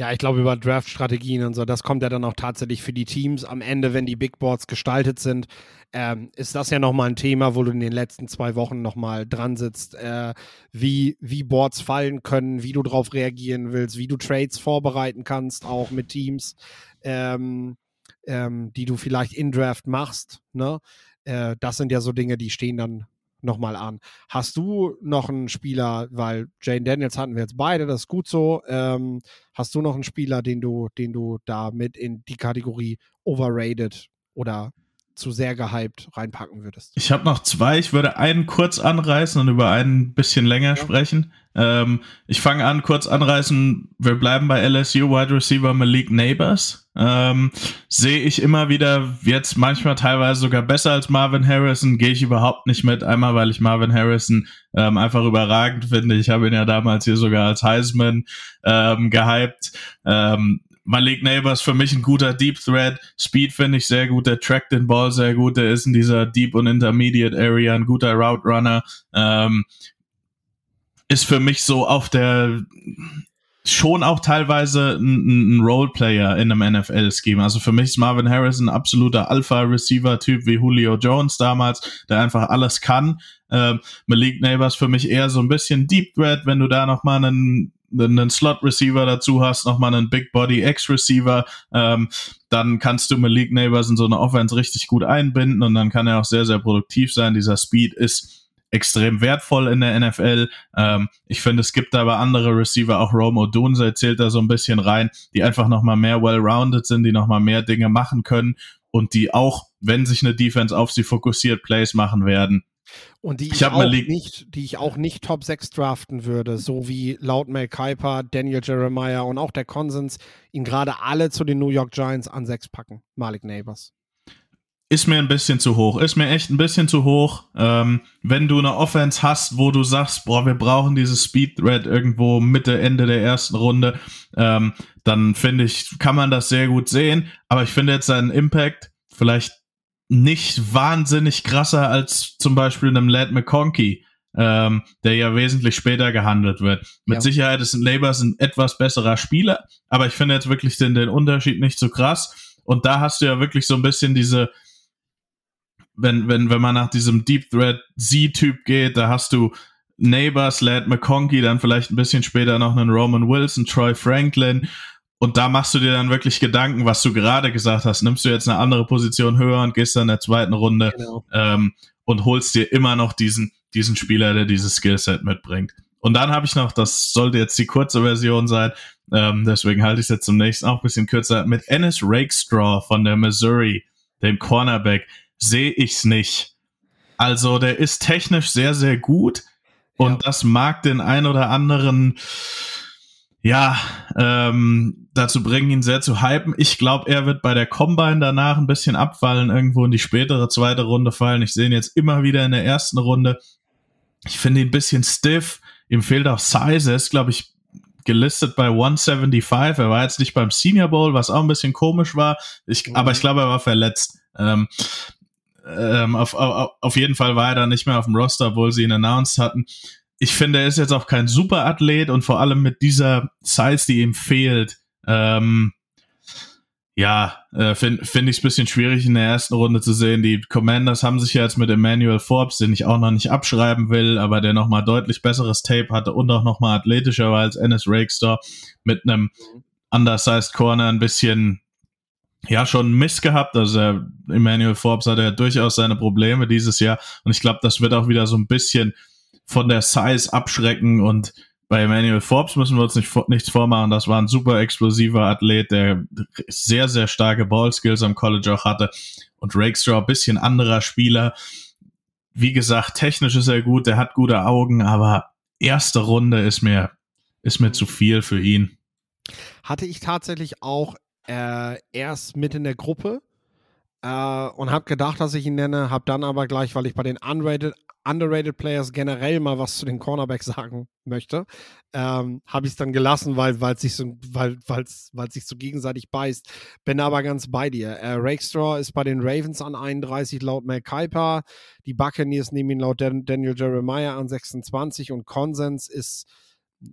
Ja, ich glaube über Draft-Strategien und so, das kommt ja dann auch tatsächlich für die Teams. Am Ende, wenn die Big Boards gestaltet sind, ähm, ist das ja nochmal ein Thema, wo du in den letzten zwei Wochen nochmal dran sitzt, äh, wie, wie Boards fallen können, wie du darauf reagieren willst, wie du Trades vorbereiten kannst, auch mit Teams, ähm, ähm, die du vielleicht in Draft machst. Ne? Äh, das sind ja so Dinge, die stehen dann nochmal an. Hast du noch einen Spieler, weil Jane Daniels hatten wir jetzt beide, das ist gut so. Ähm, hast du noch einen Spieler, den du, den du da mit in die Kategorie overrated oder zu sehr gehypt reinpacken würdest? Ich habe noch zwei. Ich würde einen kurz anreißen und über einen ein bisschen länger ja. sprechen. Ähm, ich fange an, kurz anreißen. Wir bleiben bei LSU Wide Receiver Malik Neighbors. Ähm, Sehe ich immer wieder jetzt manchmal teilweise sogar besser als Marvin Harrison. Gehe ich überhaupt nicht mit. Einmal, weil ich Marvin Harrison ähm, einfach überragend finde. Ich habe ihn ja damals hier sogar als Heisman ähm, gehypt. Ähm, Malik Neighbors für mich ein guter Deep Thread. Speed finde ich sehr gut. Der trackt den Ball sehr gut. Der ist in dieser Deep und Intermediate Area ein guter Route Runner. Ähm, ist für mich so auf der schon auch teilweise ein, ein Roleplayer in einem NFL-Scheme. Also für mich ist Marvin Harris ein absoluter Alpha-Receiver-Typ wie Julio Jones damals, der einfach alles kann. Ähm, Malik Neighbors für mich eher so ein bisschen Deep Threat, wenn du da nochmal einen einen Slot-Receiver dazu hast, nochmal einen Big Body X-Receiver, ähm, dann kannst du Malik Neighbors in so eine Offense richtig gut einbinden und dann kann er auch sehr, sehr produktiv sein. Dieser Speed ist extrem wertvoll in der NFL. Ähm, ich finde, es gibt aber andere Receiver, auch Rome Odunze zählt da so ein bisschen rein, die einfach nochmal mehr well-rounded sind, die nochmal mehr Dinge machen können und die auch, wenn sich eine Defense auf sie fokussiert, Plays machen werden. Und die ich, ich auch nicht, die ich auch nicht Top 6 draften würde, so wie laut Mel Kiper, Daniel Jeremiah und auch der Konsens ihn gerade alle zu den New York Giants an 6 packen. Malik Neighbors. Ist mir ein bisschen zu hoch. Ist mir echt ein bisschen zu hoch. Ähm, wenn du eine Offense hast, wo du sagst, boah, wir brauchen dieses Speed Thread irgendwo Mitte, Ende der ersten Runde, ähm, dann finde ich, kann man das sehr gut sehen. Aber ich finde jetzt seinen Impact vielleicht nicht wahnsinnig krasser als zum Beispiel einem Lad McConkey, ähm, der ja wesentlich später gehandelt wird. Mit ja. Sicherheit ist ein Labors ein etwas besserer Spieler, aber ich finde jetzt wirklich den, den Unterschied nicht so krass. Und da hast du ja wirklich so ein bisschen diese, wenn, wenn, wenn man nach diesem Deep Thread Z-Typ geht, da hast du Neighbors, Lad McConkey, dann vielleicht ein bisschen später noch einen Roman Wilson, Troy Franklin. Und da machst du dir dann wirklich Gedanken, was du gerade gesagt hast. Nimmst du jetzt eine andere Position höher und gehst dann in der zweiten Runde genau. ähm, und holst dir immer noch diesen, diesen Spieler, der dieses Skillset mitbringt. Und dann habe ich noch, das sollte jetzt die kurze Version sein, ähm, deswegen halte ich es jetzt zum nächsten auch ein bisschen kürzer, mit Ennis Rakestraw von der Missouri, dem Cornerback, sehe ich's nicht. Also der ist technisch sehr, sehr gut und ja. das mag den ein oder anderen ja, ähm, dazu bringen, ihn sehr zu hypen. Ich glaube, er wird bei der Combine danach ein bisschen abfallen, irgendwo in die spätere zweite Runde fallen. Ich sehe ihn jetzt immer wieder in der ersten Runde. Ich finde ihn ein bisschen stiff. Ihm fehlt auch Size. Er ist, glaube ich, gelistet bei 175. Er war jetzt nicht beim Senior Bowl, was auch ein bisschen komisch war. Ich, mhm. Aber ich glaube, er war verletzt. Ähm, ähm, auf, auf, auf jeden Fall war er dann nicht mehr auf dem Roster, obwohl sie ihn announced hatten. Ich finde, er ist jetzt auch kein Superathlet und vor allem mit dieser Size, die ihm fehlt, ähm, ja, äh, finde find ich es bisschen schwierig in der ersten Runde zu sehen. Die Commanders haben sich ja jetzt mit Emmanuel Forbes, den ich auch noch nicht abschreiben will, aber der nochmal deutlich besseres Tape hatte und auch nochmal athletischer war als Ennis Rakestar mit einem undersized Corner ein bisschen, ja, schon Miss gehabt. Also Emmanuel Forbes hatte ja durchaus seine Probleme dieses Jahr und ich glaube, das wird auch wieder so ein bisschen von der Size abschrecken und bei Emmanuel Forbes müssen wir uns nicht, nichts vormachen. Das war ein super explosiver Athlet, der sehr, sehr starke Ballskills am College auch hatte. Und Rakestraw, bisschen anderer Spieler. Wie gesagt, technisch ist er gut, der hat gute Augen, aber erste Runde ist mir, ist mir zu viel für ihn. Hatte ich tatsächlich auch äh, erst mit in der Gruppe äh, und habe gedacht, dass ich ihn nenne, habe dann aber gleich, weil ich bei den Unrated underrated Players generell mal was zu den Cornerbacks sagen möchte, ähm, habe ich es dann gelassen, weil es sich so, weil sich so gegenseitig beißt. Bin aber ganz bei dir. Äh, Rakestraw ist bei den Ravens an 31 laut Mel Kuiper. Die Buccaneers nehmen ihn laut Dan Daniel Jeremiah an 26 und Konsens ist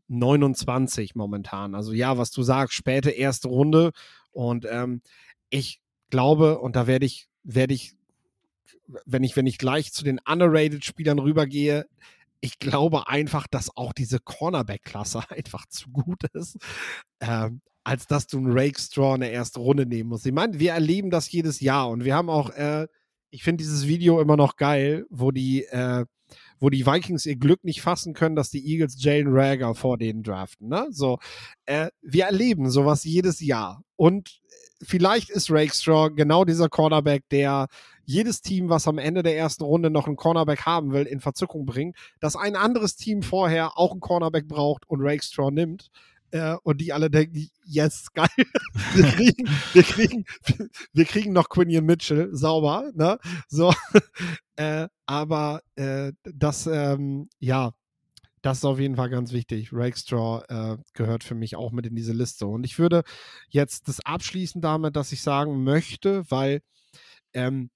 29 momentan. Also ja, was du sagst, späte erste Runde. Und ähm, ich glaube, und da werde ich, werde ich wenn ich, wenn ich gleich zu den underrated-Spielern rübergehe, ich glaube einfach, dass auch diese Cornerback-Klasse einfach zu gut ist, ähm, als dass du einen Rake Straw in der ersten Runde nehmen musst. Ich meine, wir erleben das jedes Jahr und wir haben auch, äh, ich finde dieses Video immer noch geil, wo die, äh, wo die Vikings ihr Glück nicht fassen können, dass die Eagles Jalen Rager vor denen draften. Ne? So, äh, wir erleben sowas jedes Jahr. Und vielleicht ist Rakestraw genau dieser Cornerback, der jedes Team, was am Ende der ersten Runde noch einen Cornerback haben will, in Verzückung bringt, dass ein anderes Team vorher auch einen Cornerback braucht und Rakestraw nimmt. Äh, und die alle denken, yes, geil, wir kriegen, wir kriegen, wir kriegen noch Quinion Mitchell, sauber, ne? So, äh, aber äh, das, ähm, ja, das ist auf jeden Fall ganz wichtig. Rakestraw äh, gehört für mich auch mit in diese Liste. Und ich würde jetzt das abschließen damit, dass ich sagen möchte, weil ähm,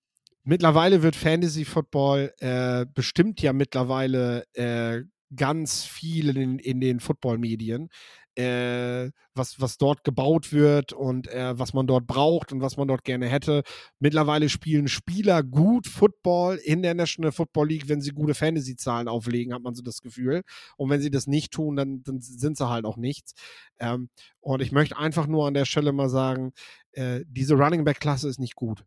mittlerweile wird Fantasy Football äh, bestimmt ja mittlerweile äh, ganz viel in, in den Football-Medien äh, was, was dort gebaut wird und äh, was man dort braucht und was man dort gerne hätte. Mittlerweile spielen Spieler gut Football in der National Football League, wenn sie gute Fantasy-Zahlen auflegen, hat man so das Gefühl. Und wenn sie das nicht tun, dann, dann sind sie halt auch nichts. Ähm, und ich möchte einfach nur an der Stelle mal sagen, äh, diese Running Back-Klasse ist nicht gut.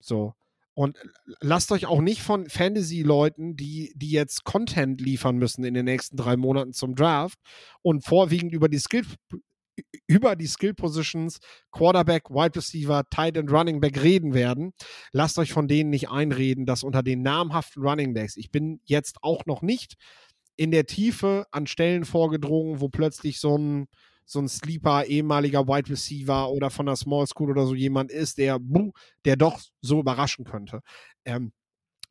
So. Und lasst euch auch nicht von Fantasy-Leuten, die, die jetzt Content liefern müssen in den nächsten drei Monaten zum Draft und vorwiegend über die Skill, über die Skill Positions, Quarterback, Wide Receiver, Tight End, Running Back reden werden. Lasst euch von denen nicht einreden, dass unter den namhaften Running Backs, ich bin jetzt auch noch nicht in der Tiefe an Stellen vorgedrungen, wo plötzlich so ein so ein Sleeper, ehemaliger Wide Receiver oder von der Small School oder so jemand ist, der, der doch so überraschen könnte. Ähm,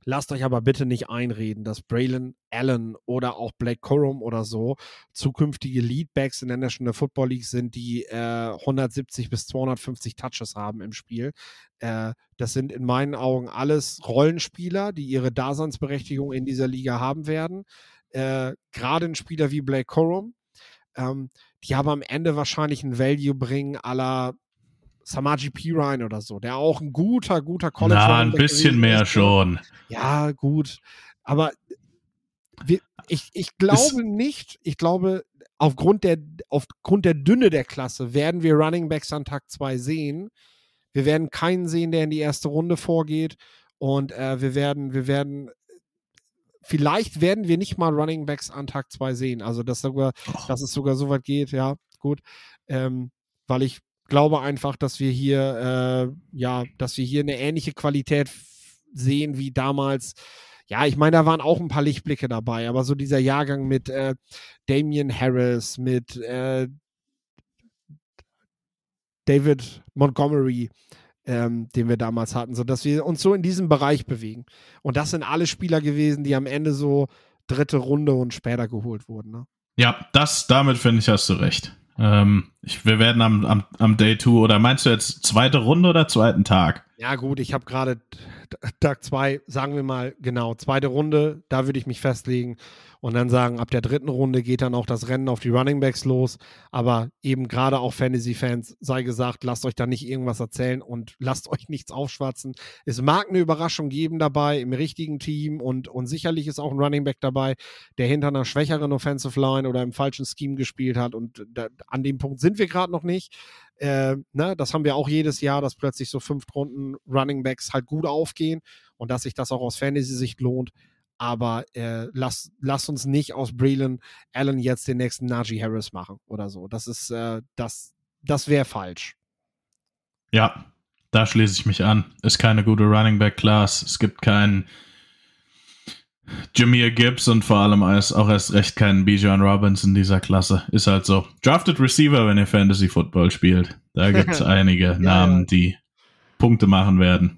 Lasst euch aber bitte nicht einreden, dass Braylon Allen oder auch Blake Corum oder so zukünftige Leadbacks in der National Football League sind, die äh, 170 bis 250 Touches haben im Spiel. Äh, das sind in meinen Augen alles Rollenspieler, die ihre Daseinsberechtigung in dieser Liga haben werden. Äh, Gerade ein Spieler wie Blake Corum, ähm, die aber am Ende wahrscheinlich ein Value bringen aller Samaji Pirine oder so, der auch ein guter, guter College Na, ein bisschen mehr ist. schon. Ja, gut. Aber wir, ich, ich glaube ist, nicht, ich glaube, aufgrund der, aufgrund der Dünne der Klasse werden wir Running Backs an Tag 2 sehen. Wir werden keinen sehen, der in die erste Runde vorgeht. Und äh, wir werden, wir werden, vielleicht werden wir nicht mal Running Backs an Tag 2 sehen. Also, dass, sogar, dass es sogar so weit geht, ja, gut. Ähm, weil ich glaube einfach, dass wir hier, äh, ja, dass wir hier eine ähnliche Qualität sehen wie damals. Ja, ich meine, da waren auch ein paar Lichtblicke dabei, aber so dieser Jahrgang mit äh, Damian Harris, mit äh, David Montgomery, ähm, den wir damals hatten, sodass wir uns so in diesem Bereich bewegen. Und das sind alle Spieler gewesen, die am Ende so dritte Runde und später geholt wurden. Ne? Ja, das, damit finde ich, hast du recht. Ähm, ich, wir werden am, am, am Day 2 oder meinst du jetzt zweite Runde oder zweiten Tag? Ja, gut, ich habe gerade Tag 2, sagen wir mal genau, zweite Runde, da würde ich mich festlegen und dann sagen, ab der dritten Runde geht dann auch das Rennen auf die Running Backs los. Aber eben gerade auch Fantasy-Fans, sei gesagt, lasst euch da nicht irgendwas erzählen und lasst euch nichts aufschwatzen. Es mag eine Überraschung geben dabei im richtigen Team und, und sicherlich ist auch ein Running Back dabei, der hinter einer schwächeren Offensive Line oder im falschen Scheme gespielt hat. Und da, an dem Punkt sind wir gerade noch nicht. Äh, ne, das haben wir auch jedes Jahr, dass plötzlich so fünf Runden Running Backs halt gut aufgehen und dass sich das auch aus Fantasy-Sicht lohnt aber äh, lass, lass uns nicht aus Breland Allen jetzt den nächsten Najee Harris machen oder so. Das ist, äh, das, das wäre falsch. Ja, da schließe ich mich an. Ist keine gute Running Back Class. Es gibt keinen Jameer Gibbs und vor allem auch erst recht keinen Bijan Robbins in dieser Klasse. Ist halt so. Drafted Receiver, wenn ihr Fantasy Football spielt. Da gibt es einige ja, Namen, die Punkte machen werden.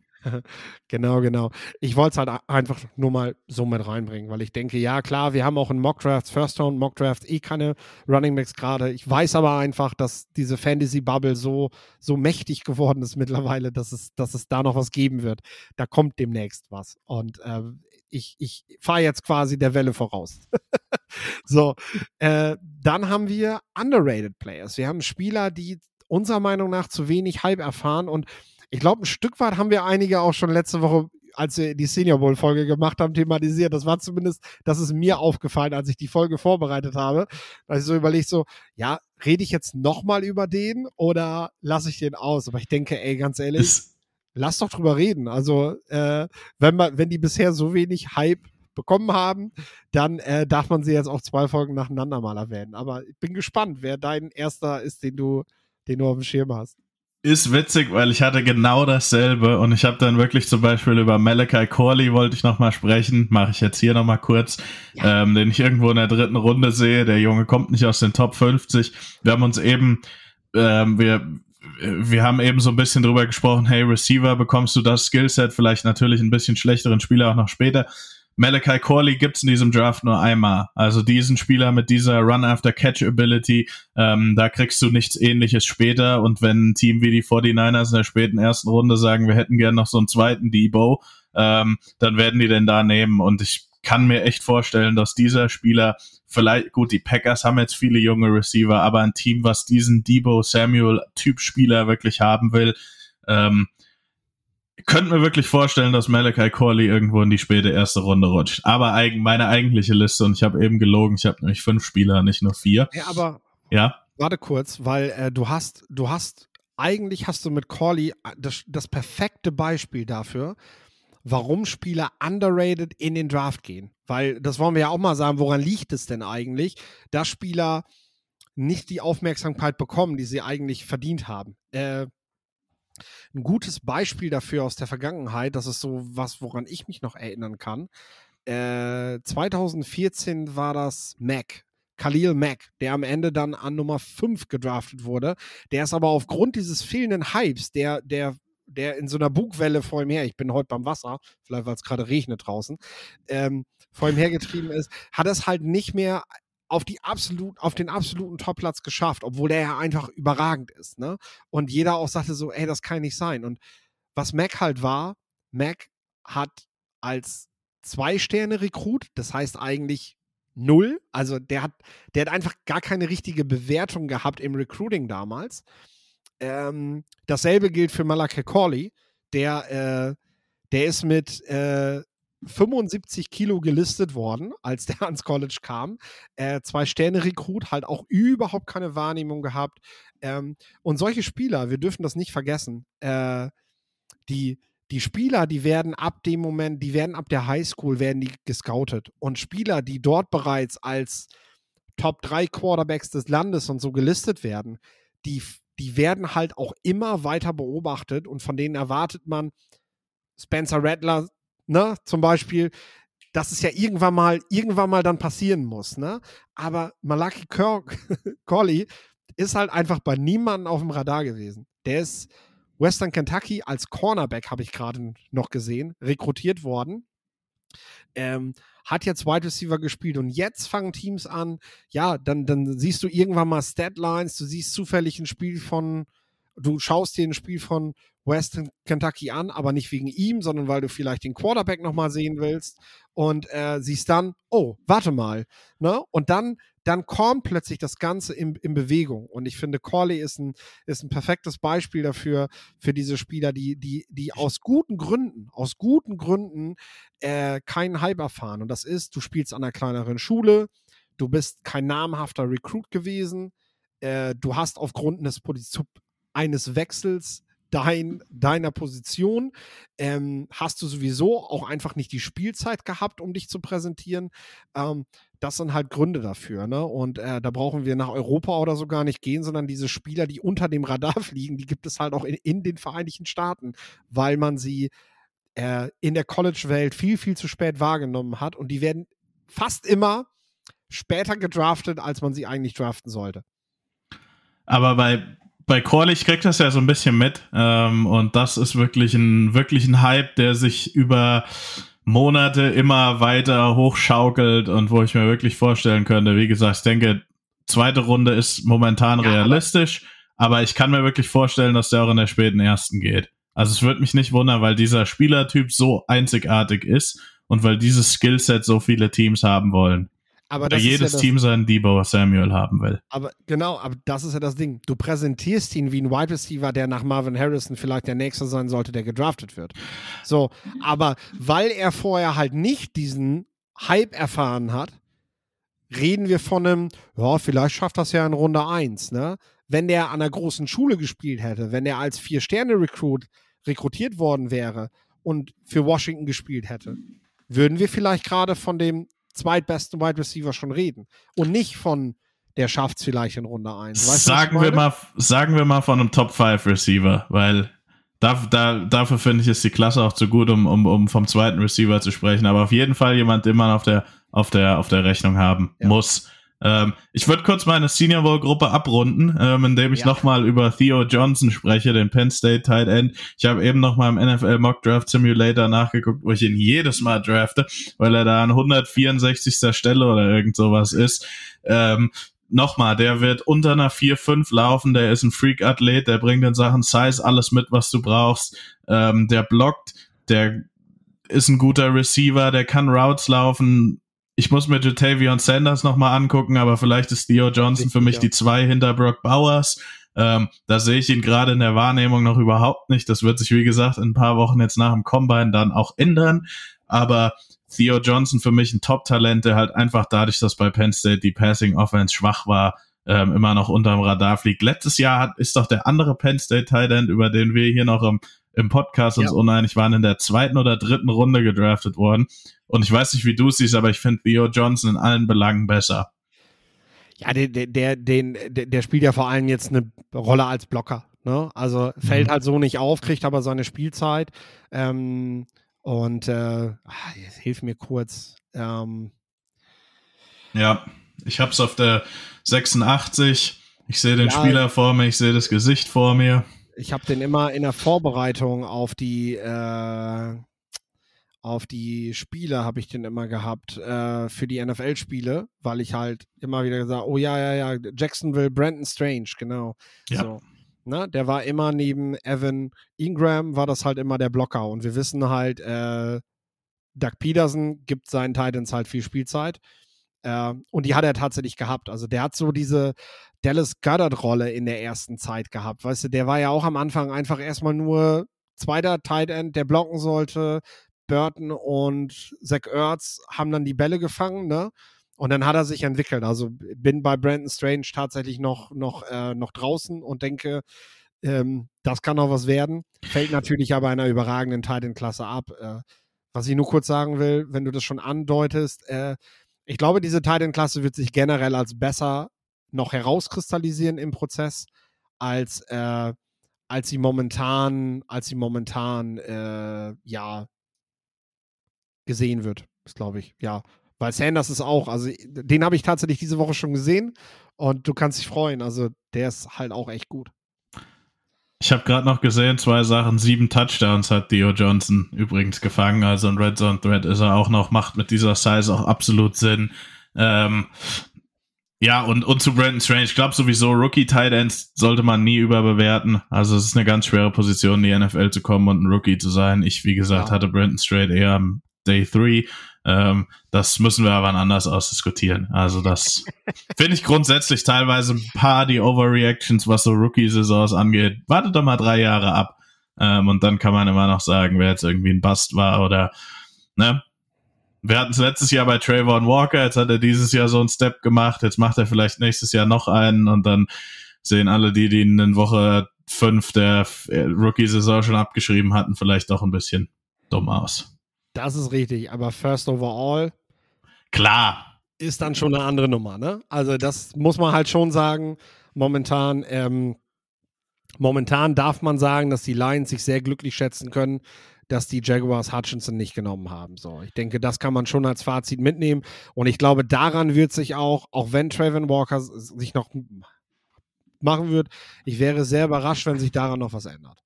Genau, genau. Ich wollte es halt einfach nur mal so mit reinbringen, weil ich denke, ja klar, wir haben auch in Mockdrafts, First Round Mockdrafts eh keine Running Backs gerade. Ich weiß aber einfach, dass diese Fantasy-Bubble so, so mächtig geworden ist mittlerweile, dass es, dass es da noch was geben wird. Da kommt demnächst was. Und äh, ich, ich fahre jetzt quasi der Welle voraus. so, äh, dann haben wir underrated Players. Wir haben Spieler, die unserer Meinung nach zu wenig Hype erfahren und ich glaube, ein Stück weit haben wir einige auch schon letzte Woche, als wir die Senior Bowl Folge gemacht haben, thematisiert. Das war zumindest, das ist mir aufgefallen, als ich die Folge vorbereitet habe. Da ich so überlegt, so, ja, rede ich jetzt nochmal über den oder lasse ich den aus? Aber ich denke, ey, ganz ehrlich, es lass doch drüber reden. Also, äh, wenn man, wenn die bisher so wenig Hype bekommen haben, dann äh, darf man sie jetzt auch zwei Folgen nacheinander mal erwähnen. Aber ich bin gespannt, wer dein erster ist, den du, den du auf dem Schirm hast. Ist witzig, weil ich hatte genau dasselbe und ich habe dann wirklich zum Beispiel über Malachi Corley wollte ich nochmal sprechen, mache ich jetzt hier nochmal kurz, ja. ähm, den ich irgendwo in der dritten Runde sehe. Der Junge kommt nicht aus den Top 50. Wir haben uns eben, ähm, wir, wir haben eben so ein bisschen drüber gesprochen, hey Receiver, bekommst du das Skillset, vielleicht natürlich ein bisschen schlechteren Spieler auch noch später. Malachi Corley gibt's in diesem Draft nur einmal. Also diesen Spieler mit dieser Run-After-Catch-Ability, ähm, da kriegst du nichts ähnliches später. Und wenn ein Team wie die 49ers in der späten ersten Runde sagen, wir hätten gern noch so einen zweiten Debo, ähm, dann werden die den da nehmen. Und ich kann mir echt vorstellen, dass dieser Spieler vielleicht, gut, die Packers haben jetzt viele junge Receiver, aber ein Team, was diesen Debo Samuel-Typ Spieler wirklich haben will, ähm, könnte mir wirklich vorstellen, dass Malachi Corley irgendwo in die späte erste Runde rutscht. Aber eigen, meine eigentliche Liste, und ich habe eben gelogen, ich habe nämlich fünf Spieler, nicht nur vier. Ja, aber ja? warte kurz, weil äh, du hast, du hast, eigentlich hast du mit Corley äh, das, das perfekte Beispiel dafür, warum Spieler underrated in den Draft gehen. Weil, das wollen wir ja auch mal sagen, woran liegt es denn eigentlich, dass Spieler nicht die Aufmerksamkeit bekommen, die sie eigentlich verdient haben. Äh, ein gutes Beispiel dafür aus der Vergangenheit, das ist so was, woran ich mich noch erinnern kann. Äh, 2014 war das Mac, Khalil Mack, der am Ende dann an Nummer 5 gedraftet wurde. Der ist aber aufgrund dieses fehlenden Hypes, der, der, der in so einer Bugwelle vor ihm her, ich bin heute beim Wasser, vielleicht weil es gerade regnet draußen, ähm, vor ihm hergetrieben ist, hat es halt nicht mehr auf, die absolut, auf den absoluten Topplatz geschafft, obwohl der ja einfach überragend ist. Ne? Und jeder auch sagte so, ey, das kann nicht sein. Und was Mac halt war, Mac hat als Zwei-Sterne-Rekrut, das heißt eigentlich null, also der hat, der hat einfach gar keine richtige Bewertung gehabt im Recruiting damals. Ähm, dasselbe gilt für Malachi Corley, der, äh, der ist mit, äh, 75 Kilo gelistet worden, als der ans College kam. Äh, zwei Sterne-Rekrut, halt auch überhaupt keine Wahrnehmung gehabt. Ähm, und solche Spieler, wir dürfen das nicht vergessen, äh, die, die Spieler, die werden ab dem Moment, die werden ab der Highschool, werden die gescoutet. Und Spieler, die dort bereits als Top 3 Quarterbacks des Landes und so gelistet werden, die, die werden halt auch immer weiter beobachtet und von denen erwartet man, Spencer Rattler, ne, zum Beispiel, dass es ja irgendwann mal, irgendwann mal dann passieren muss, ne? Aber Malaki Corley ist halt einfach bei niemandem auf dem Radar gewesen. Der ist Western Kentucky als Cornerback, habe ich gerade noch gesehen, rekrutiert worden. Ähm, hat jetzt Wide Receiver gespielt und jetzt fangen Teams an, ja, dann, dann siehst du irgendwann mal Statlines, du siehst zufällig ein Spiel von, du schaust dir ein Spiel von Western Kentucky an, aber nicht wegen ihm, sondern weil du vielleicht den Quarterback nochmal sehen willst und äh, siehst dann, oh, warte mal, ne? Und dann dann kommt plötzlich das Ganze in, in Bewegung. Und ich finde, Corley ist ein, ist ein perfektes Beispiel dafür, für diese Spieler, die, die, die aus guten Gründen, aus guten Gründen äh, keinen Hype erfahren. Und das ist, du spielst an einer kleineren Schule, du bist kein namhafter Recruit gewesen, äh, du hast aufgrund des, eines Wechsels dein, deiner Position ähm, hast du sowieso auch einfach nicht die Spielzeit gehabt, um dich zu präsentieren. Ähm, das sind halt Gründe dafür. Ne? Und äh, da brauchen wir nach Europa oder so gar nicht gehen, sondern diese Spieler, die unter dem Radar fliegen, die gibt es halt auch in, in den Vereinigten Staaten, weil man sie äh, in der College-Welt viel, viel zu spät wahrgenommen hat. Und die werden fast immer später gedraftet, als man sie eigentlich draften sollte. Aber bei, bei Corley, ich krieg das ja so ein bisschen mit. Ähm, und das ist wirklich ein, wirklich ein Hype, der sich über Monate immer weiter hochschaukelt und wo ich mir wirklich vorstellen könnte, wie gesagt, ich denke, zweite Runde ist momentan ja, realistisch, aber, aber ich kann mir wirklich vorstellen, dass der auch in der späten ersten geht. Also es würde mich nicht wundern, weil dieser Spielertyp so einzigartig ist und weil dieses Skillset so viele Teams haben wollen. Aber Oder jedes ja Team seinen Debo Samuel haben will. Aber genau, aber das ist ja das Ding. Du präsentierst ihn wie ein Wide Receiver, der nach Marvin Harrison vielleicht der nächste sein sollte, der gedraftet wird. So, aber weil er vorher halt nicht diesen Hype erfahren hat, reden wir von einem, ja, vielleicht schafft das ja in Runde 1, ne? Wenn der an einer großen Schule gespielt hätte, wenn er als Vier-Sterne-Recruit rekrutiert worden wäre und für Washington gespielt hätte, würden wir vielleicht gerade von dem zweitbesten Wide Receiver schon reden. Und nicht von, der schafft es vielleicht in Runde 1. Weißt sagen, wir mal, sagen wir mal von einem Top 5 Receiver, weil da, da, dafür finde ich, ist die Klasse auch zu gut, um, um, um vom zweiten Receiver zu sprechen. Aber auf jeden Fall jemand, den man auf der, auf der, auf der Rechnung haben ja. muss. Ähm, ich würde kurz meine Senior Bowl Gruppe abrunden, ähm, indem ich ja. nochmal über Theo Johnson spreche, den Penn State Tight End. Ich habe eben nochmal im NFL Mock Draft Simulator nachgeguckt, wo ich ihn jedes Mal drafte, weil er da an 164. Stelle oder irgend sowas ist. Ähm, nochmal, der wird unter einer 4-5 laufen, der ist ein Freak-Athlet, der bringt in Sachen Size alles mit, was du brauchst. Ähm, der blockt, der ist ein guter Receiver, der kann Routes laufen, ich muss mir Jatavion Sanders nochmal angucken, aber vielleicht ist Theo Johnson für mich die zwei hinter Brock Bowers. Ähm, da sehe ich ihn gerade in der Wahrnehmung noch überhaupt nicht. Das wird sich, wie gesagt, in ein paar Wochen jetzt nach dem Combine dann auch ändern. Aber Theo Johnson für mich ein Top-Talent, der halt einfach dadurch, dass bei Penn State die Passing Offense schwach war, ähm, immer noch unterm Radar fliegt. Letztes Jahr hat, ist doch der andere Penn State Tight End, über den wir hier noch im, im Podcast uns uneinig waren, in der zweiten oder dritten Runde gedraftet worden. Und ich weiß nicht, wie du es siehst, aber ich finde Theo Johnson in allen Belangen besser. Ja, der, der, den, der, der spielt ja vor allem jetzt eine Rolle als Blocker. Ne? Also fällt mhm. halt so nicht auf, kriegt aber seine Spielzeit. Ähm, und äh, ah, jetzt hilf mir kurz. Ähm, ja, ich hab's auf der 86. Ich sehe den ja, Spieler vor mir, ich sehe das Gesicht vor mir. Ich habe den immer in der Vorbereitung auf die äh, auf die Spiele habe ich den immer gehabt äh, für die NFL-Spiele, weil ich halt immer wieder gesagt, oh ja, ja, ja, Jacksonville, Brandon Strange, genau. Ja. So. Ne, der war immer neben Evan Ingram, war das halt immer der Blocker. Und wir wissen halt, äh, Doug Peterson gibt seinen Titans halt viel Spielzeit. Äh, und die hat er tatsächlich gehabt. Also der hat so diese Dallas Goddard-Rolle in der ersten Zeit gehabt. Weißt du, der war ja auch am Anfang einfach erstmal nur zweiter Tight End, der blocken sollte, Burton und Zach Ertz haben dann die Bälle gefangen, ne? Und dann hat er sich entwickelt. Also bin bei Brandon Strange tatsächlich noch, noch, äh, noch draußen und denke, ähm, das kann auch was werden. Fällt natürlich aber einer überragenden Titan-Klasse ab. Äh, was ich nur kurz sagen will, wenn du das schon andeutest, äh, ich glaube, diese Titan-Klasse wird sich generell als besser noch herauskristallisieren im Prozess, als, äh, als sie momentan, als sie momentan, äh, ja, gesehen wird, glaube ich, ja. Weil Sanders ist auch, also den habe ich tatsächlich diese Woche schon gesehen und du kannst dich freuen. Also der ist halt auch echt gut. Ich habe gerade noch gesehen, zwei Sachen, sieben Touchdowns hat Theo Johnson übrigens gefangen. Also ein Red Zone Threat ist er auch noch, macht mit dieser Size auch absolut Sinn. Ähm, ja, und, und zu Brandon Strange, ich glaube sowieso, Rookie Tight Ends sollte man nie überbewerten. Also es ist eine ganz schwere Position, in die NFL zu kommen und ein Rookie zu sein. Ich, wie gesagt, ja. hatte Brandon Strange eher am Day 3. Ähm, das müssen wir aber anders ausdiskutieren. Also das finde ich grundsätzlich teilweise ein paar die Overreactions, was so Rookie-Saisons angeht. Wartet doch mal drei Jahre ab. Ähm, und dann kann man immer noch sagen, wer jetzt irgendwie ein Bust war oder, ne? Wir hatten es letztes Jahr bei Trayvon Walker, jetzt hat er dieses Jahr so einen Step gemacht, jetzt macht er vielleicht nächstes Jahr noch einen und dann sehen alle die, die in Woche fünf der Rookie-Saison schon abgeschrieben hatten, vielleicht doch ein bisschen dumm aus. Das ist richtig, aber First Overall. Klar. Ist dann schon eine andere Nummer, ne? Also, das muss man halt schon sagen. Momentan, ähm, momentan darf man sagen, dass die Lions sich sehr glücklich schätzen können, dass die Jaguars Hutchinson nicht genommen haben. So, ich denke, das kann man schon als Fazit mitnehmen. Und ich glaube, daran wird sich auch, auch wenn Trayvon Walker sich noch machen wird, ich wäre sehr überrascht, wenn sich daran noch was ändert.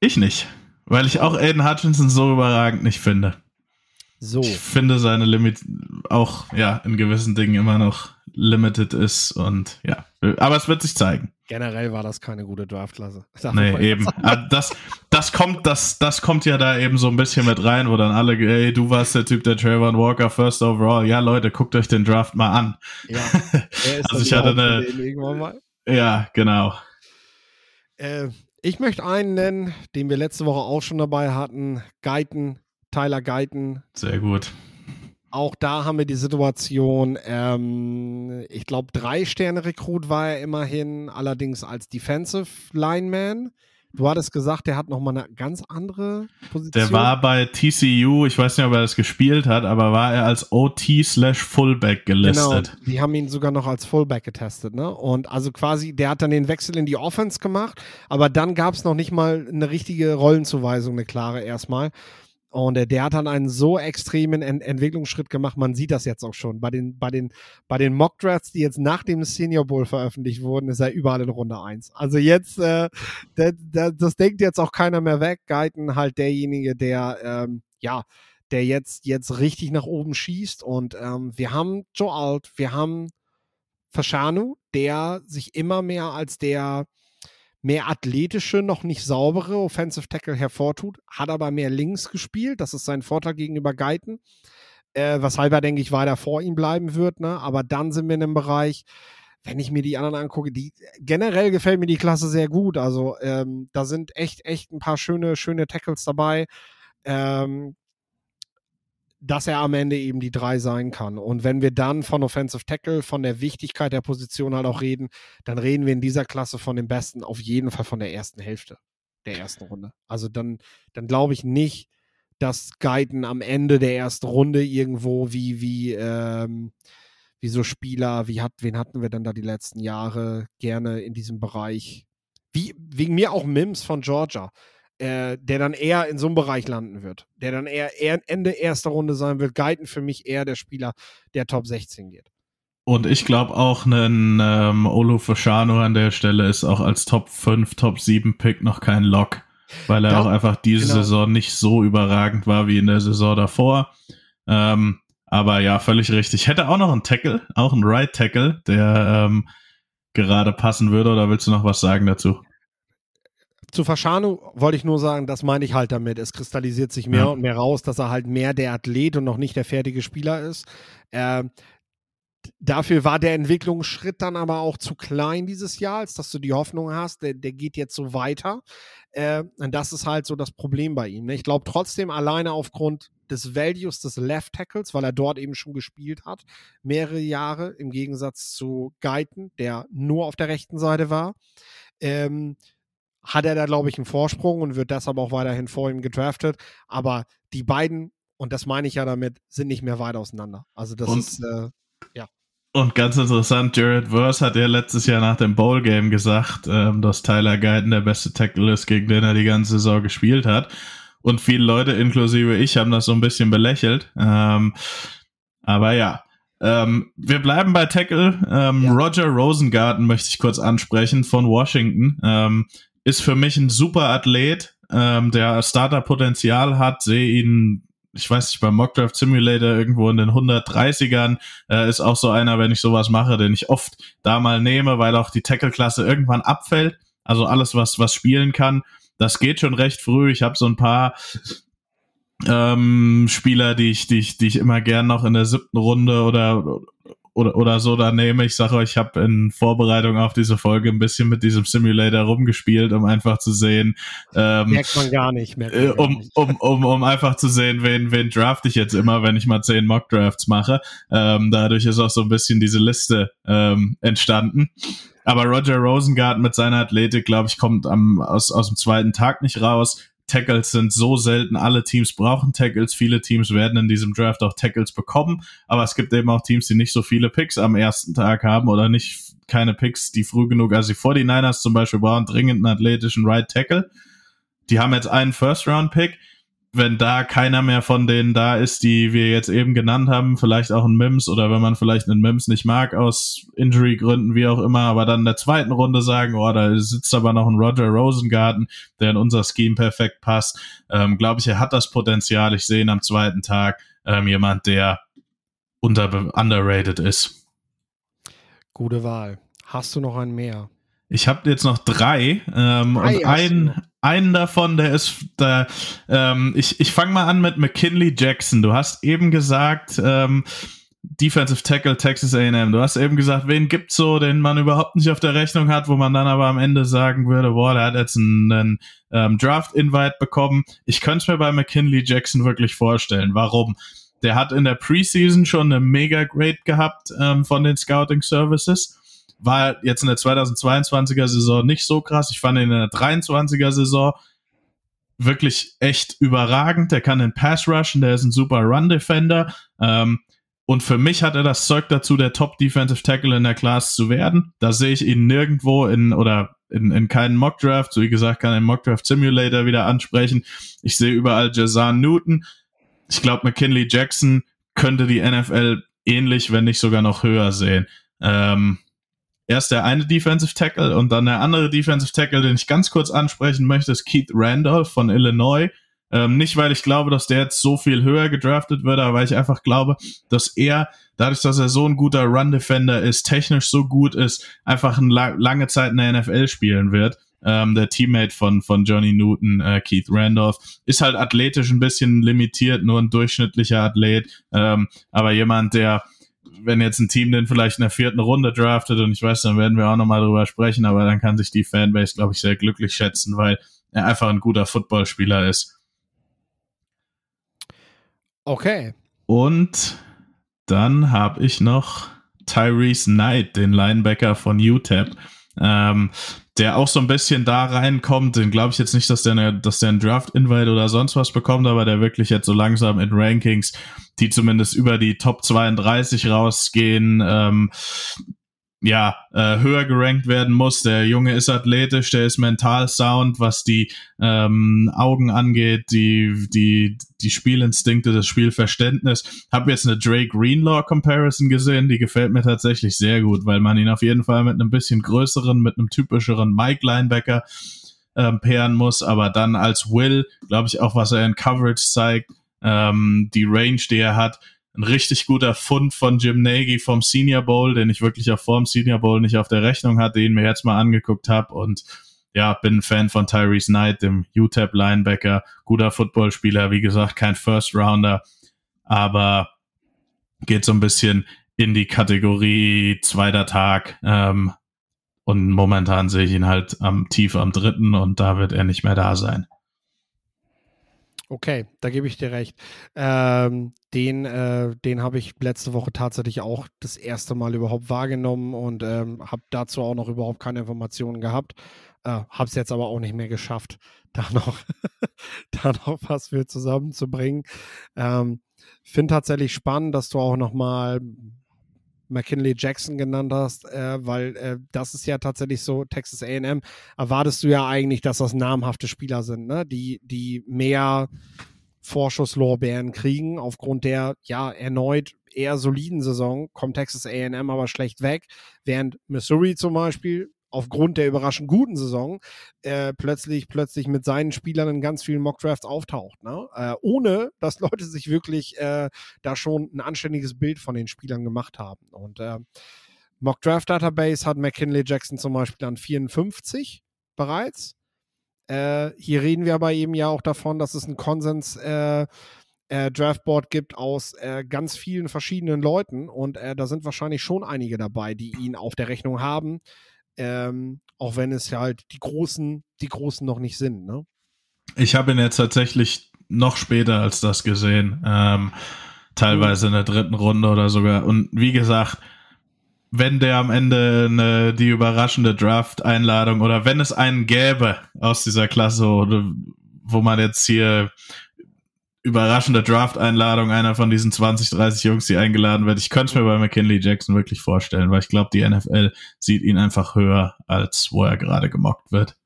Ich nicht. Weil ich auch Aiden Hutchinson so überragend nicht finde. So. Ich finde seine Limit auch, ja, in gewissen Dingen immer noch limited ist und ja. Aber es wird sich zeigen. Generell war das keine gute Draftklasse. Nee, eben. Ah, das, das, kommt, das, das kommt ja da eben so ein bisschen mit rein, wo dann alle, ey, du warst der Typ, der Trayvon Walker First Overall. Ja, Leute, guckt euch den Draft mal an. Ja. also ich hatte eine. Ja, genau. Äh, ich möchte einen nennen, den wir letzte Woche auch schon dabei hatten. Geiten, Tyler Geiten. Sehr gut. Auch da haben wir die Situation, ähm, ich glaube, drei Sterne Rekrut war er immerhin, allerdings als Defensive Lineman. Du hattest gesagt, der hat nochmal eine ganz andere Position. Der war bei TCU, ich weiß nicht, ob er das gespielt hat, aber war er als OT slash Fullback gelistet. Genau, die haben ihn sogar noch als Fullback getestet, ne? Und also quasi, der hat dann den Wechsel in die Offense gemacht, aber dann gab es noch nicht mal eine richtige Rollenzuweisung, eine klare erstmal. Und äh, der hat dann einen so extremen Ent Entwicklungsschritt gemacht. Man sieht das jetzt auch schon. Bei den, bei den, bei den Mock Drafts, die jetzt nach dem Senior Bowl veröffentlicht wurden, ist er überall in Runde 1. Also jetzt, äh, der, der, das denkt jetzt auch keiner mehr weg. Geiten halt derjenige, der, ähm, ja, der jetzt, jetzt richtig nach oben schießt. Und ähm, wir haben Joe Alt, wir haben Fashanu, der sich immer mehr als der mehr athletische, noch nicht saubere Offensive Tackle hervortut, hat aber mehr links gespielt. Das ist sein Vorteil gegenüber Geiten. Äh, weshalb er, denke ich, weiter vor ihm bleiben wird. Ne? Aber dann sind wir in einem Bereich, wenn ich mir die anderen angucke, die generell gefällt mir die Klasse sehr gut. Also ähm, da sind echt, echt ein paar schöne, schöne Tackles dabei. Ähm, dass er am Ende eben die drei sein kann. Und wenn wir dann von Offensive Tackle, von der Wichtigkeit der Position halt auch reden, dann reden wir in dieser Klasse von dem Besten auf jeden Fall von der ersten Hälfte der ersten Runde. Also dann, dann glaube ich nicht, dass Guiden am Ende der ersten Runde irgendwo wie, wie, ähm, wie so Spieler, wie hat, wen hatten wir denn da die letzten Jahre gerne in diesem Bereich? Wie, wegen mir auch Mims von Georgia äh, der dann eher in so einem Bereich landen wird. Der dann eher, eher Ende erster Runde sein wird. Guiden für mich eher der Spieler, der Top 16 geht. Und ich glaube auch, ein ähm, Olu Fashano an der Stelle ist auch als Top 5, Top 7 Pick noch kein Lock, weil er das, auch einfach diese genau. Saison nicht so überragend war wie in der Saison davor. Ähm, aber ja, völlig richtig. Hätte auch noch einen Tackle, auch einen Right Tackle, der ähm, gerade passen würde. Oder willst du noch was sagen dazu? Zu Faschanu wollte ich nur sagen, das meine ich halt damit. Es kristallisiert sich mehr ja. und mehr raus, dass er halt mehr der Athlet und noch nicht der fertige Spieler ist. Äh, dafür war der Entwicklungsschritt dann aber auch zu klein dieses Jahr, als dass du die Hoffnung hast, der, der geht jetzt so weiter. Äh, und das ist halt so das Problem bei ihm. Ne? Ich glaube trotzdem alleine aufgrund des Values des Left Tackles, weil er dort eben schon gespielt hat, mehrere Jahre im Gegensatz zu Guyton, der nur auf der rechten Seite war. Ähm, hat er da, glaube ich, einen Vorsprung und wird deshalb auch weiterhin vor ihm gedraftet. Aber die beiden, und das meine ich ja damit, sind nicht mehr weit auseinander. Also das und, ist, äh, ja. Und ganz interessant, Jared Verse hat ja letztes Jahr nach dem Bowl-Game gesagt, ähm, dass Tyler Guyton der beste Tackle ist, gegen den er die ganze Saison gespielt hat. Und viele Leute, inklusive ich, haben das so ein bisschen belächelt. Ähm, aber ja, ähm, wir bleiben bei Tackle. Ähm, ja. Roger Rosengarten möchte ich kurz ansprechen von Washington. Ähm, ist für mich ein super Athlet, ähm, der Starter-Potenzial hat, sehe ihn, ich weiß nicht, beim Mockdraft Simulator irgendwo in den 130ern, äh, ist auch so einer, wenn ich sowas mache, den ich oft da mal nehme, weil auch die Tackle-Klasse irgendwann abfällt. Also alles, was, was spielen kann, das geht schon recht früh. Ich habe so ein paar ähm, Spieler, die ich, die ich, die ich immer gern noch in der siebten Runde oder oder, oder so da nehme. Ich sage euch, ich habe in Vorbereitung auf diese Folge ein bisschen mit diesem Simulator rumgespielt, um einfach zu sehen. Ähm, merkt man gar nicht. Merkt äh, um, nicht. Um, um, um einfach zu sehen, wen, wen draft ich jetzt immer, wenn ich mal zehn Mock-Drafts mache. Ähm, dadurch ist auch so ein bisschen diese Liste ähm, entstanden. Aber Roger Rosengarten mit seiner Athletik, glaube ich, kommt am, aus, aus dem zweiten Tag nicht raus. Tackles sind so selten. Alle Teams brauchen Tackles. Viele Teams werden in diesem Draft auch Tackles bekommen. Aber es gibt eben auch Teams, die nicht so viele Picks am ersten Tag haben oder nicht keine Picks, die früh genug. Also die 49ers zum Beispiel brauchen dringend einen athletischen Right Tackle. Die haben jetzt einen First Round Pick wenn da keiner mehr von denen da ist, die wir jetzt eben genannt haben, vielleicht auch ein Mims oder wenn man vielleicht einen Mims nicht mag aus Injury-Gründen, wie auch immer, aber dann in der zweiten Runde sagen, oh, da sitzt aber noch ein Roger Rosengarten, der in unser Scheme perfekt passt, ähm, glaube ich, er hat das Potenzial. Ich sehe ihn am zweiten Tag ähm, jemand, der unter underrated ist. Gute Wahl. Hast du noch einen mehr? Ich habe jetzt noch drei ähm, drei und ein, einen davon, der ist, der, ähm, ich, ich fange mal an mit McKinley Jackson. Du hast eben gesagt, ähm, Defensive Tackle Texas A&M. Du hast eben gesagt, wen gibt's so, den man überhaupt nicht auf der Rechnung hat, wo man dann aber am Ende sagen würde, boah, der hat jetzt einen, einen ähm, Draft-Invite bekommen. Ich könnte es mir bei McKinley Jackson wirklich vorstellen. Warum? Der hat in der Preseason schon eine mega Grade gehabt ähm, von den Scouting Services war jetzt in der 2022er Saison nicht so krass. Ich fand ihn in der 23er Saison wirklich echt überragend. Der kann den Pass rushen, der ist ein super Run Defender. Ähm, und für mich hat er das Zeug dazu, der Top Defensive Tackle in der Class zu werden. Da sehe ich ihn nirgendwo in oder in, in keinen Mock Draft. So wie gesagt, kann ein Mock Draft Simulator wieder ansprechen. Ich sehe überall Jazan Newton. Ich glaube, McKinley Jackson könnte die NFL ähnlich, wenn nicht sogar noch höher sehen. Ähm, Erst der eine Defensive Tackle und dann der andere Defensive Tackle, den ich ganz kurz ansprechen möchte, ist Keith Randolph von Illinois. Ähm, nicht, weil ich glaube, dass der jetzt so viel höher gedraftet wird, aber weil ich einfach glaube, dass er, dadurch, dass er so ein guter Run-Defender ist, technisch so gut ist, einfach la lange Zeit in der NFL spielen wird. Ähm, der Teammate von, von Johnny Newton, äh, Keith Randolph, ist halt athletisch ein bisschen limitiert, nur ein durchschnittlicher Athlet, ähm, aber jemand, der wenn jetzt ein Team den vielleicht in der vierten Runde draftet und ich weiß, dann werden wir auch nochmal drüber sprechen, aber dann kann sich die Fanbase, glaube ich, sehr glücklich schätzen, weil er einfach ein guter Footballspieler ist. Okay. Und dann habe ich noch Tyrese Knight, den Linebacker von UTEP. Ähm, der auch so ein bisschen da reinkommt. Den glaube ich jetzt nicht, dass der, eine, dass der einen Draft-Invite oder sonst was bekommt, aber der wirklich jetzt so langsam in Rankings, die zumindest über die Top 32 rausgehen, ähm, ja, äh, höher gerankt werden muss. Der Junge ist athletisch, der ist mental sound, was die ähm, Augen angeht, die, die, die Spielinstinkte, das Spielverständnis. Hab jetzt eine Drake Greenlaw Comparison gesehen, die gefällt mir tatsächlich sehr gut, weil man ihn auf jeden Fall mit einem bisschen größeren, mit einem typischeren Mike Linebacker ähm, pairen muss, aber dann als Will, glaube ich auch, was er in Coverage zeigt, ähm, die Range, die er hat, ein richtig guter Fund von Jim Nagy vom Senior Bowl, den ich wirklich auch vor dem Senior Bowl nicht auf der Rechnung hatte, den mir jetzt mal angeguckt habe und ja, bin ein Fan von Tyrese Knight, dem UTEP Linebacker, guter Footballspieler, wie gesagt, kein First Rounder, aber geht so ein bisschen in die Kategorie zweiter Tag. Ähm, und momentan sehe ich ihn halt am tief am dritten und da wird er nicht mehr da sein. Okay, da gebe ich dir recht. Ähm, den äh, den habe ich letzte Woche tatsächlich auch das erste Mal überhaupt wahrgenommen und ähm, habe dazu auch noch überhaupt keine Informationen gehabt. Äh, habe es jetzt aber auch nicht mehr geschafft, da noch, da noch was für zusammenzubringen. Ähm, Finde tatsächlich spannend, dass du auch noch mal McKinley Jackson genannt hast, äh, weil äh, das ist ja tatsächlich so, Texas AM, erwartest du ja eigentlich, dass das namhafte Spieler sind, ne? die, die mehr Vorschusslorbeeren kriegen. Aufgrund der ja erneut eher soliden Saison kommt Texas AM aber schlecht weg, während Missouri zum Beispiel aufgrund der überraschend guten Saison äh, plötzlich, plötzlich mit seinen Spielern in ganz vielen Mockdrafts auftaucht. Ne? Äh, ohne, dass Leute sich wirklich äh, da schon ein anständiges Bild von den Spielern gemacht haben. Und äh, Mockdraft Database hat McKinley Jackson zum Beispiel an 54 bereits. Äh, hier reden wir aber eben ja auch davon, dass es ein Konsens äh, äh, Draftboard gibt aus äh, ganz vielen verschiedenen Leuten und äh, da sind wahrscheinlich schon einige dabei, die ihn auf der Rechnung haben. Ähm, auch wenn es ja halt die Großen, die Großen noch nicht sind, ne? Ich habe ihn jetzt tatsächlich noch später als das gesehen. Ähm, teilweise in der dritten Runde oder sogar. Und wie gesagt, wenn der am Ende eine, die überraschende Draft-Einladung oder wenn es einen gäbe aus dieser Klasse, wo man jetzt hier überraschende Draft-Einladung einer von diesen 20, 30 Jungs, die eingeladen wird. Ich könnte es mir bei McKinley Jackson wirklich vorstellen, weil ich glaube, die NFL sieht ihn einfach höher, als wo er gerade gemockt wird.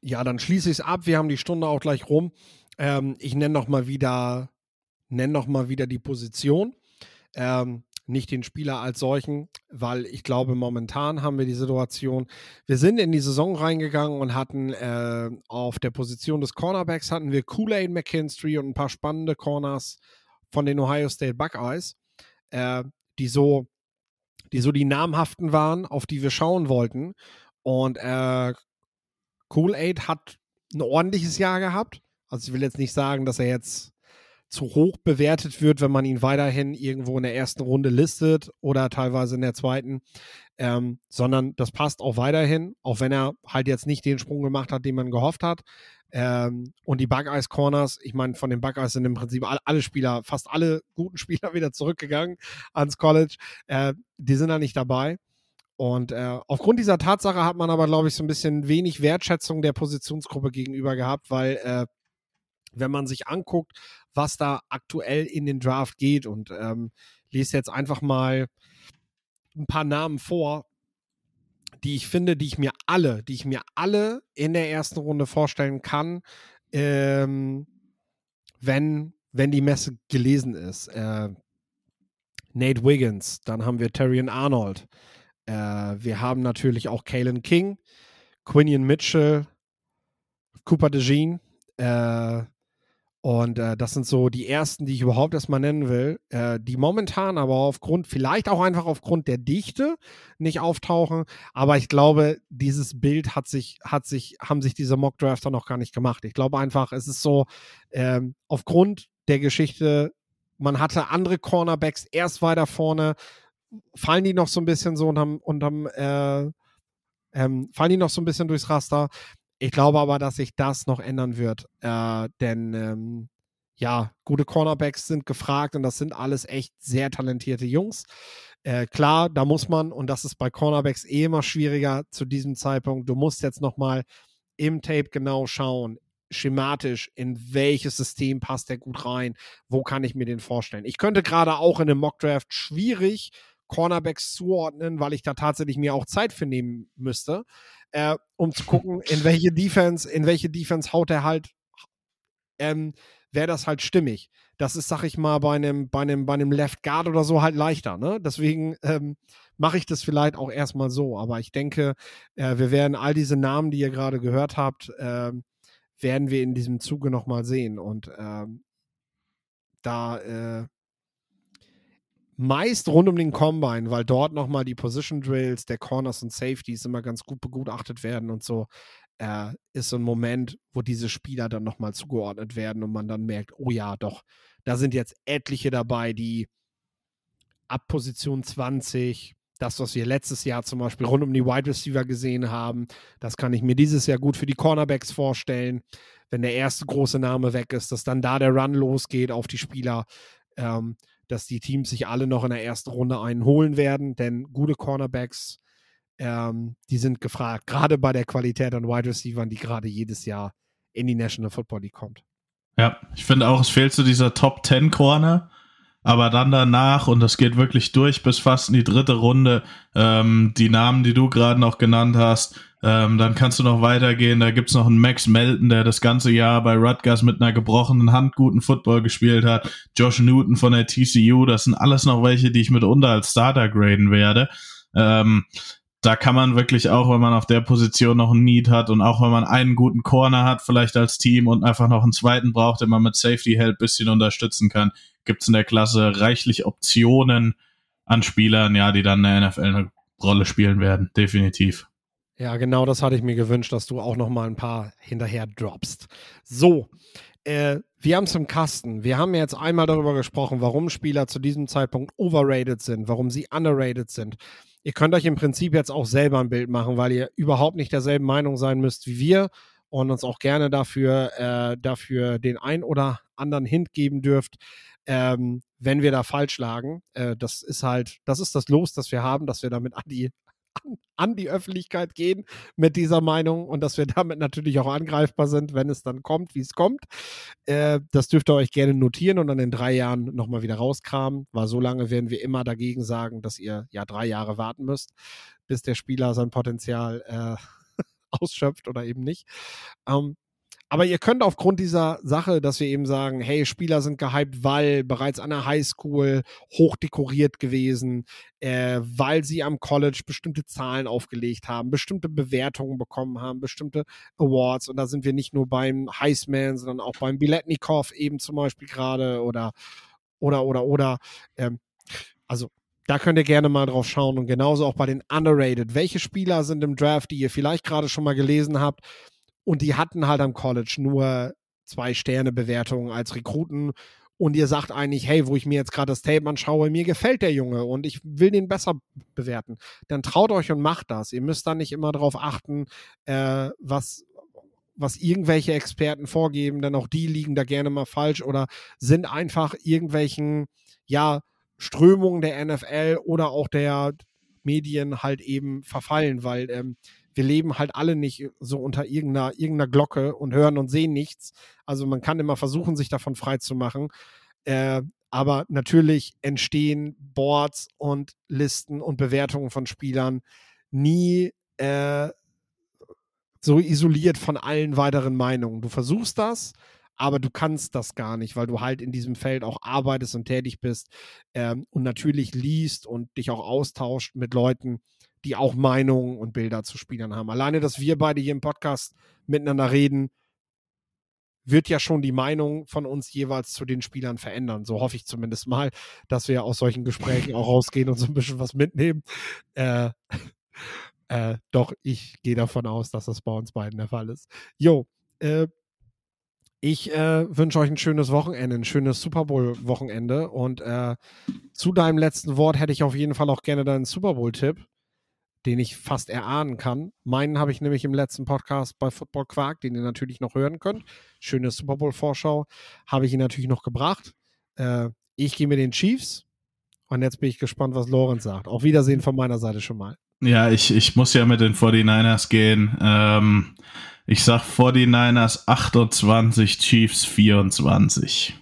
Ja, dann schließe ich es ab. Wir haben die Stunde auch gleich rum. Ähm, ich nenne noch mal wieder, nenne noch wieder die Position. Ähm, nicht den Spieler als solchen, weil ich glaube, momentan haben wir die Situation, wir sind in die Saison reingegangen und hatten äh, auf der Position des Cornerbacks hatten wir Kool-Aid McKinstry und ein paar spannende Corners von den Ohio State Buckeyes, äh, die so die so die namhaften waren, auf die wir schauen wollten. Und äh, Kool-Aid hat ein ordentliches Jahr gehabt. Also ich will jetzt nicht sagen, dass er jetzt zu hoch bewertet wird, wenn man ihn weiterhin irgendwo in der ersten Runde listet oder teilweise in der zweiten, ähm, sondern das passt auch weiterhin, auch wenn er halt jetzt nicht den Sprung gemacht hat, den man gehofft hat. Ähm, und die Buckeyes Corners, ich meine, von den Buckeyes sind im Prinzip alle, alle, Spieler, fast alle guten Spieler wieder zurückgegangen ans College. Äh, die sind da nicht dabei. Und äh, aufgrund dieser Tatsache hat man aber, glaube ich, so ein bisschen wenig Wertschätzung der Positionsgruppe gegenüber gehabt, weil äh, wenn man sich anguckt, was da aktuell in den Draft geht und ähm, lese jetzt einfach mal ein paar Namen vor, die ich finde, die ich mir alle, die ich mir alle in der ersten Runde vorstellen kann, ähm, wenn, wenn die Messe gelesen ist. Äh, Nate Wiggins, dann haben wir Terrian Arnold, äh, wir haben natürlich auch Kalen King, Quinion Mitchell, Cooper DeJean, äh, und äh, das sind so die ersten, die ich überhaupt erstmal nennen will, äh, die momentan aber aufgrund, vielleicht auch einfach aufgrund der Dichte nicht auftauchen. Aber ich glaube, dieses Bild hat sich, hat sich, haben sich diese Mock-Drafter noch gar nicht gemacht. Ich glaube einfach, es ist so, ähm, aufgrund der Geschichte, man hatte andere Cornerbacks erst weiter vorne, fallen die noch so ein bisschen so unterm, unterm äh, ähm, fallen die noch so ein bisschen durchs Raster. Ich glaube aber, dass sich das noch ändern wird, äh, denn ähm, ja, gute Cornerbacks sind gefragt und das sind alles echt sehr talentierte Jungs. Äh, klar, da muss man, und das ist bei Cornerbacks eh immer schwieriger zu diesem Zeitpunkt, du musst jetzt nochmal im Tape genau schauen, schematisch, in welches System passt der gut rein, wo kann ich mir den vorstellen. Ich könnte gerade auch in einem Mockdraft schwierig Cornerbacks zuordnen, weil ich da tatsächlich mir auch Zeit für nehmen müsste äh, um zu gucken, in welche Defense, in welche Defense haut er halt, ähm, wäre das halt stimmig. Das ist, sag ich mal, bei einem, bei einem, bei einem Left Guard oder so halt leichter, ne? Deswegen ähm, mache ich das vielleicht auch erstmal so. Aber ich denke, äh, wir werden all diese Namen, die ihr gerade gehört habt, äh, werden wir in diesem Zuge nochmal sehen. Und ähm, da äh, meist rund um den Combine, weil dort nochmal die Position Drills der Corners und Safeties immer ganz gut begutachtet werden und so, äh, ist so ein Moment, wo diese Spieler dann nochmal zugeordnet werden und man dann merkt, oh ja, doch, da sind jetzt etliche dabei, die ab Position 20, das, was wir letztes Jahr zum Beispiel rund um die Wide Receiver gesehen haben, das kann ich mir dieses Jahr gut für die Cornerbacks vorstellen. Wenn der erste große Name weg ist, dass dann da der Run losgeht auf die Spieler, ähm, dass die Teams sich alle noch in der ersten Runde einen holen werden, denn gute Cornerbacks, ähm, die sind gefragt, gerade bei der Qualität an Wide Receivers, die gerade jedes Jahr in die National Football League kommt. Ja, ich finde auch, es fehlt zu so dieser Top 10 Corner aber dann danach, und das geht wirklich durch bis fast in die dritte Runde, ähm, die Namen, die du gerade noch genannt hast, ähm, dann kannst du noch weitergehen. Da gibt's noch einen Max Melton, der das ganze Jahr bei Rutgers mit einer gebrochenen Hand guten Football gespielt hat. Josh Newton von der TCU, das sind alles noch welche, die ich mitunter als Starter graden werde. Ähm, da kann man wirklich auch, wenn man auf der Position noch einen Need hat und auch wenn man einen guten Corner hat, vielleicht als Team und einfach noch einen zweiten braucht, den man mit Safety Help bisschen unterstützen kann, gibt es in der Klasse reichlich Optionen an Spielern, ja, die dann in der NFL eine Rolle spielen werden, definitiv. Ja, genau das hatte ich mir gewünscht, dass du auch noch mal ein paar hinterher droppst. So, äh, wir haben es im Kasten. Wir haben jetzt einmal darüber gesprochen, warum Spieler zu diesem Zeitpunkt overrated sind, warum sie underrated sind. Ihr könnt euch im Prinzip jetzt auch selber ein Bild machen, weil ihr überhaupt nicht derselben Meinung sein müsst wie wir und uns auch gerne dafür, äh, dafür den ein oder anderen Hint geben dürft ähm, wenn wir da falsch lagen. Äh, das ist halt, das ist das Los, das wir haben, dass wir damit an die, an, an die Öffentlichkeit gehen mit dieser Meinung und dass wir damit natürlich auch angreifbar sind, wenn es dann kommt, wie es kommt. Äh, das dürft ihr euch gerne notieren und dann in drei Jahren nochmal wieder rauskramen, weil so lange werden wir immer dagegen sagen, dass ihr ja drei Jahre warten müsst, bis der Spieler sein Potenzial äh, ausschöpft oder eben nicht. Ähm, aber ihr könnt aufgrund dieser Sache, dass wir eben sagen, hey, Spieler sind gehypt, weil bereits an der Highschool hochdekoriert gewesen, äh, weil sie am College bestimmte Zahlen aufgelegt haben, bestimmte Bewertungen bekommen haben, bestimmte Awards. Und da sind wir nicht nur beim Heisman, sondern auch beim Biletnikov eben zum Beispiel gerade oder, oder, oder, oder. Ähm, also da könnt ihr gerne mal drauf schauen und genauso auch bei den Underrated. Welche Spieler sind im Draft, die ihr vielleicht gerade schon mal gelesen habt, und die hatten halt am College nur zwei Sterne Bewertungen als Rekruten. Und ihr sagt eigentlich, hey, wo ich mir jetzt gerade das Tape anschaue, mir gefällt der Junge und ich will den besser bewerten. Dann traut euch und macht das. Ihr müsst da nicht immer darauf achten, äh, was, was irgendwelche Experten vorgeben, denn auch die liegen da gerne mal falsch oder sind einfach irgendwelchen, ja, Strömungen der NFL oder auch der Medien halt eben verfallen, weil ähm, wir leben halt alle nicht so unter irgendeiner, irgendeiner Glocke und hören und sehen nichts. Also man kann immer versuchen, sich davon frei zu machen. Äh, aber natürlich entstehen Boards und Listen und Bewertungen von Spielern nie äh, so isoliert von allen weiteren Meinungen. Du versuchst das, aber du kannst das gar nicht, weil du halt in diesem Feld auch arbeitest und tätig bist ähm, und natürlich liest und dich auch austauscht mit Leuten, die auch Meinungen und Bilder zu Spielern haben. Alleine, dass wir beide hier im Podcast miteinander reden, wird ja schon die Meinung von uns jeweils zu den Spielern verändern. So hoffe ich zumindest mal, dass wir aus solchen Gesprächen auch rausgehen und so ein bisschen was mitnehmen. Äh, äh, doch, ich gehe davon aus, dass das bei uns beiden der Fall ist. Jo, äh, ich äh, wünsche euch ein schönes Wochenende, ein schönes Super Bowl-Wochenende. Und äh, zu deinem letzten Wort hätte ich auf jeden Fall auch gerne deinen Super Bowl-Tipp den ich fast erahnen kann. Meinen habe ich nämlich im letzten Podcast bei Football Quark, den ihr natürlich noch hören könnt. Schöne Super Bowl-Vorschau habe ich ihn natürlich noch gebracht. Äh, ich gehe mit den Chiefs und jetzt bin ich gespannt, was Lorenz sagt. Auf Wiedersehen von meiner Seite schon mal. Ja, ich, ich muss ja mit den 49ers gehen. Ähm, ich sag 49ers 28, Chiefs 24.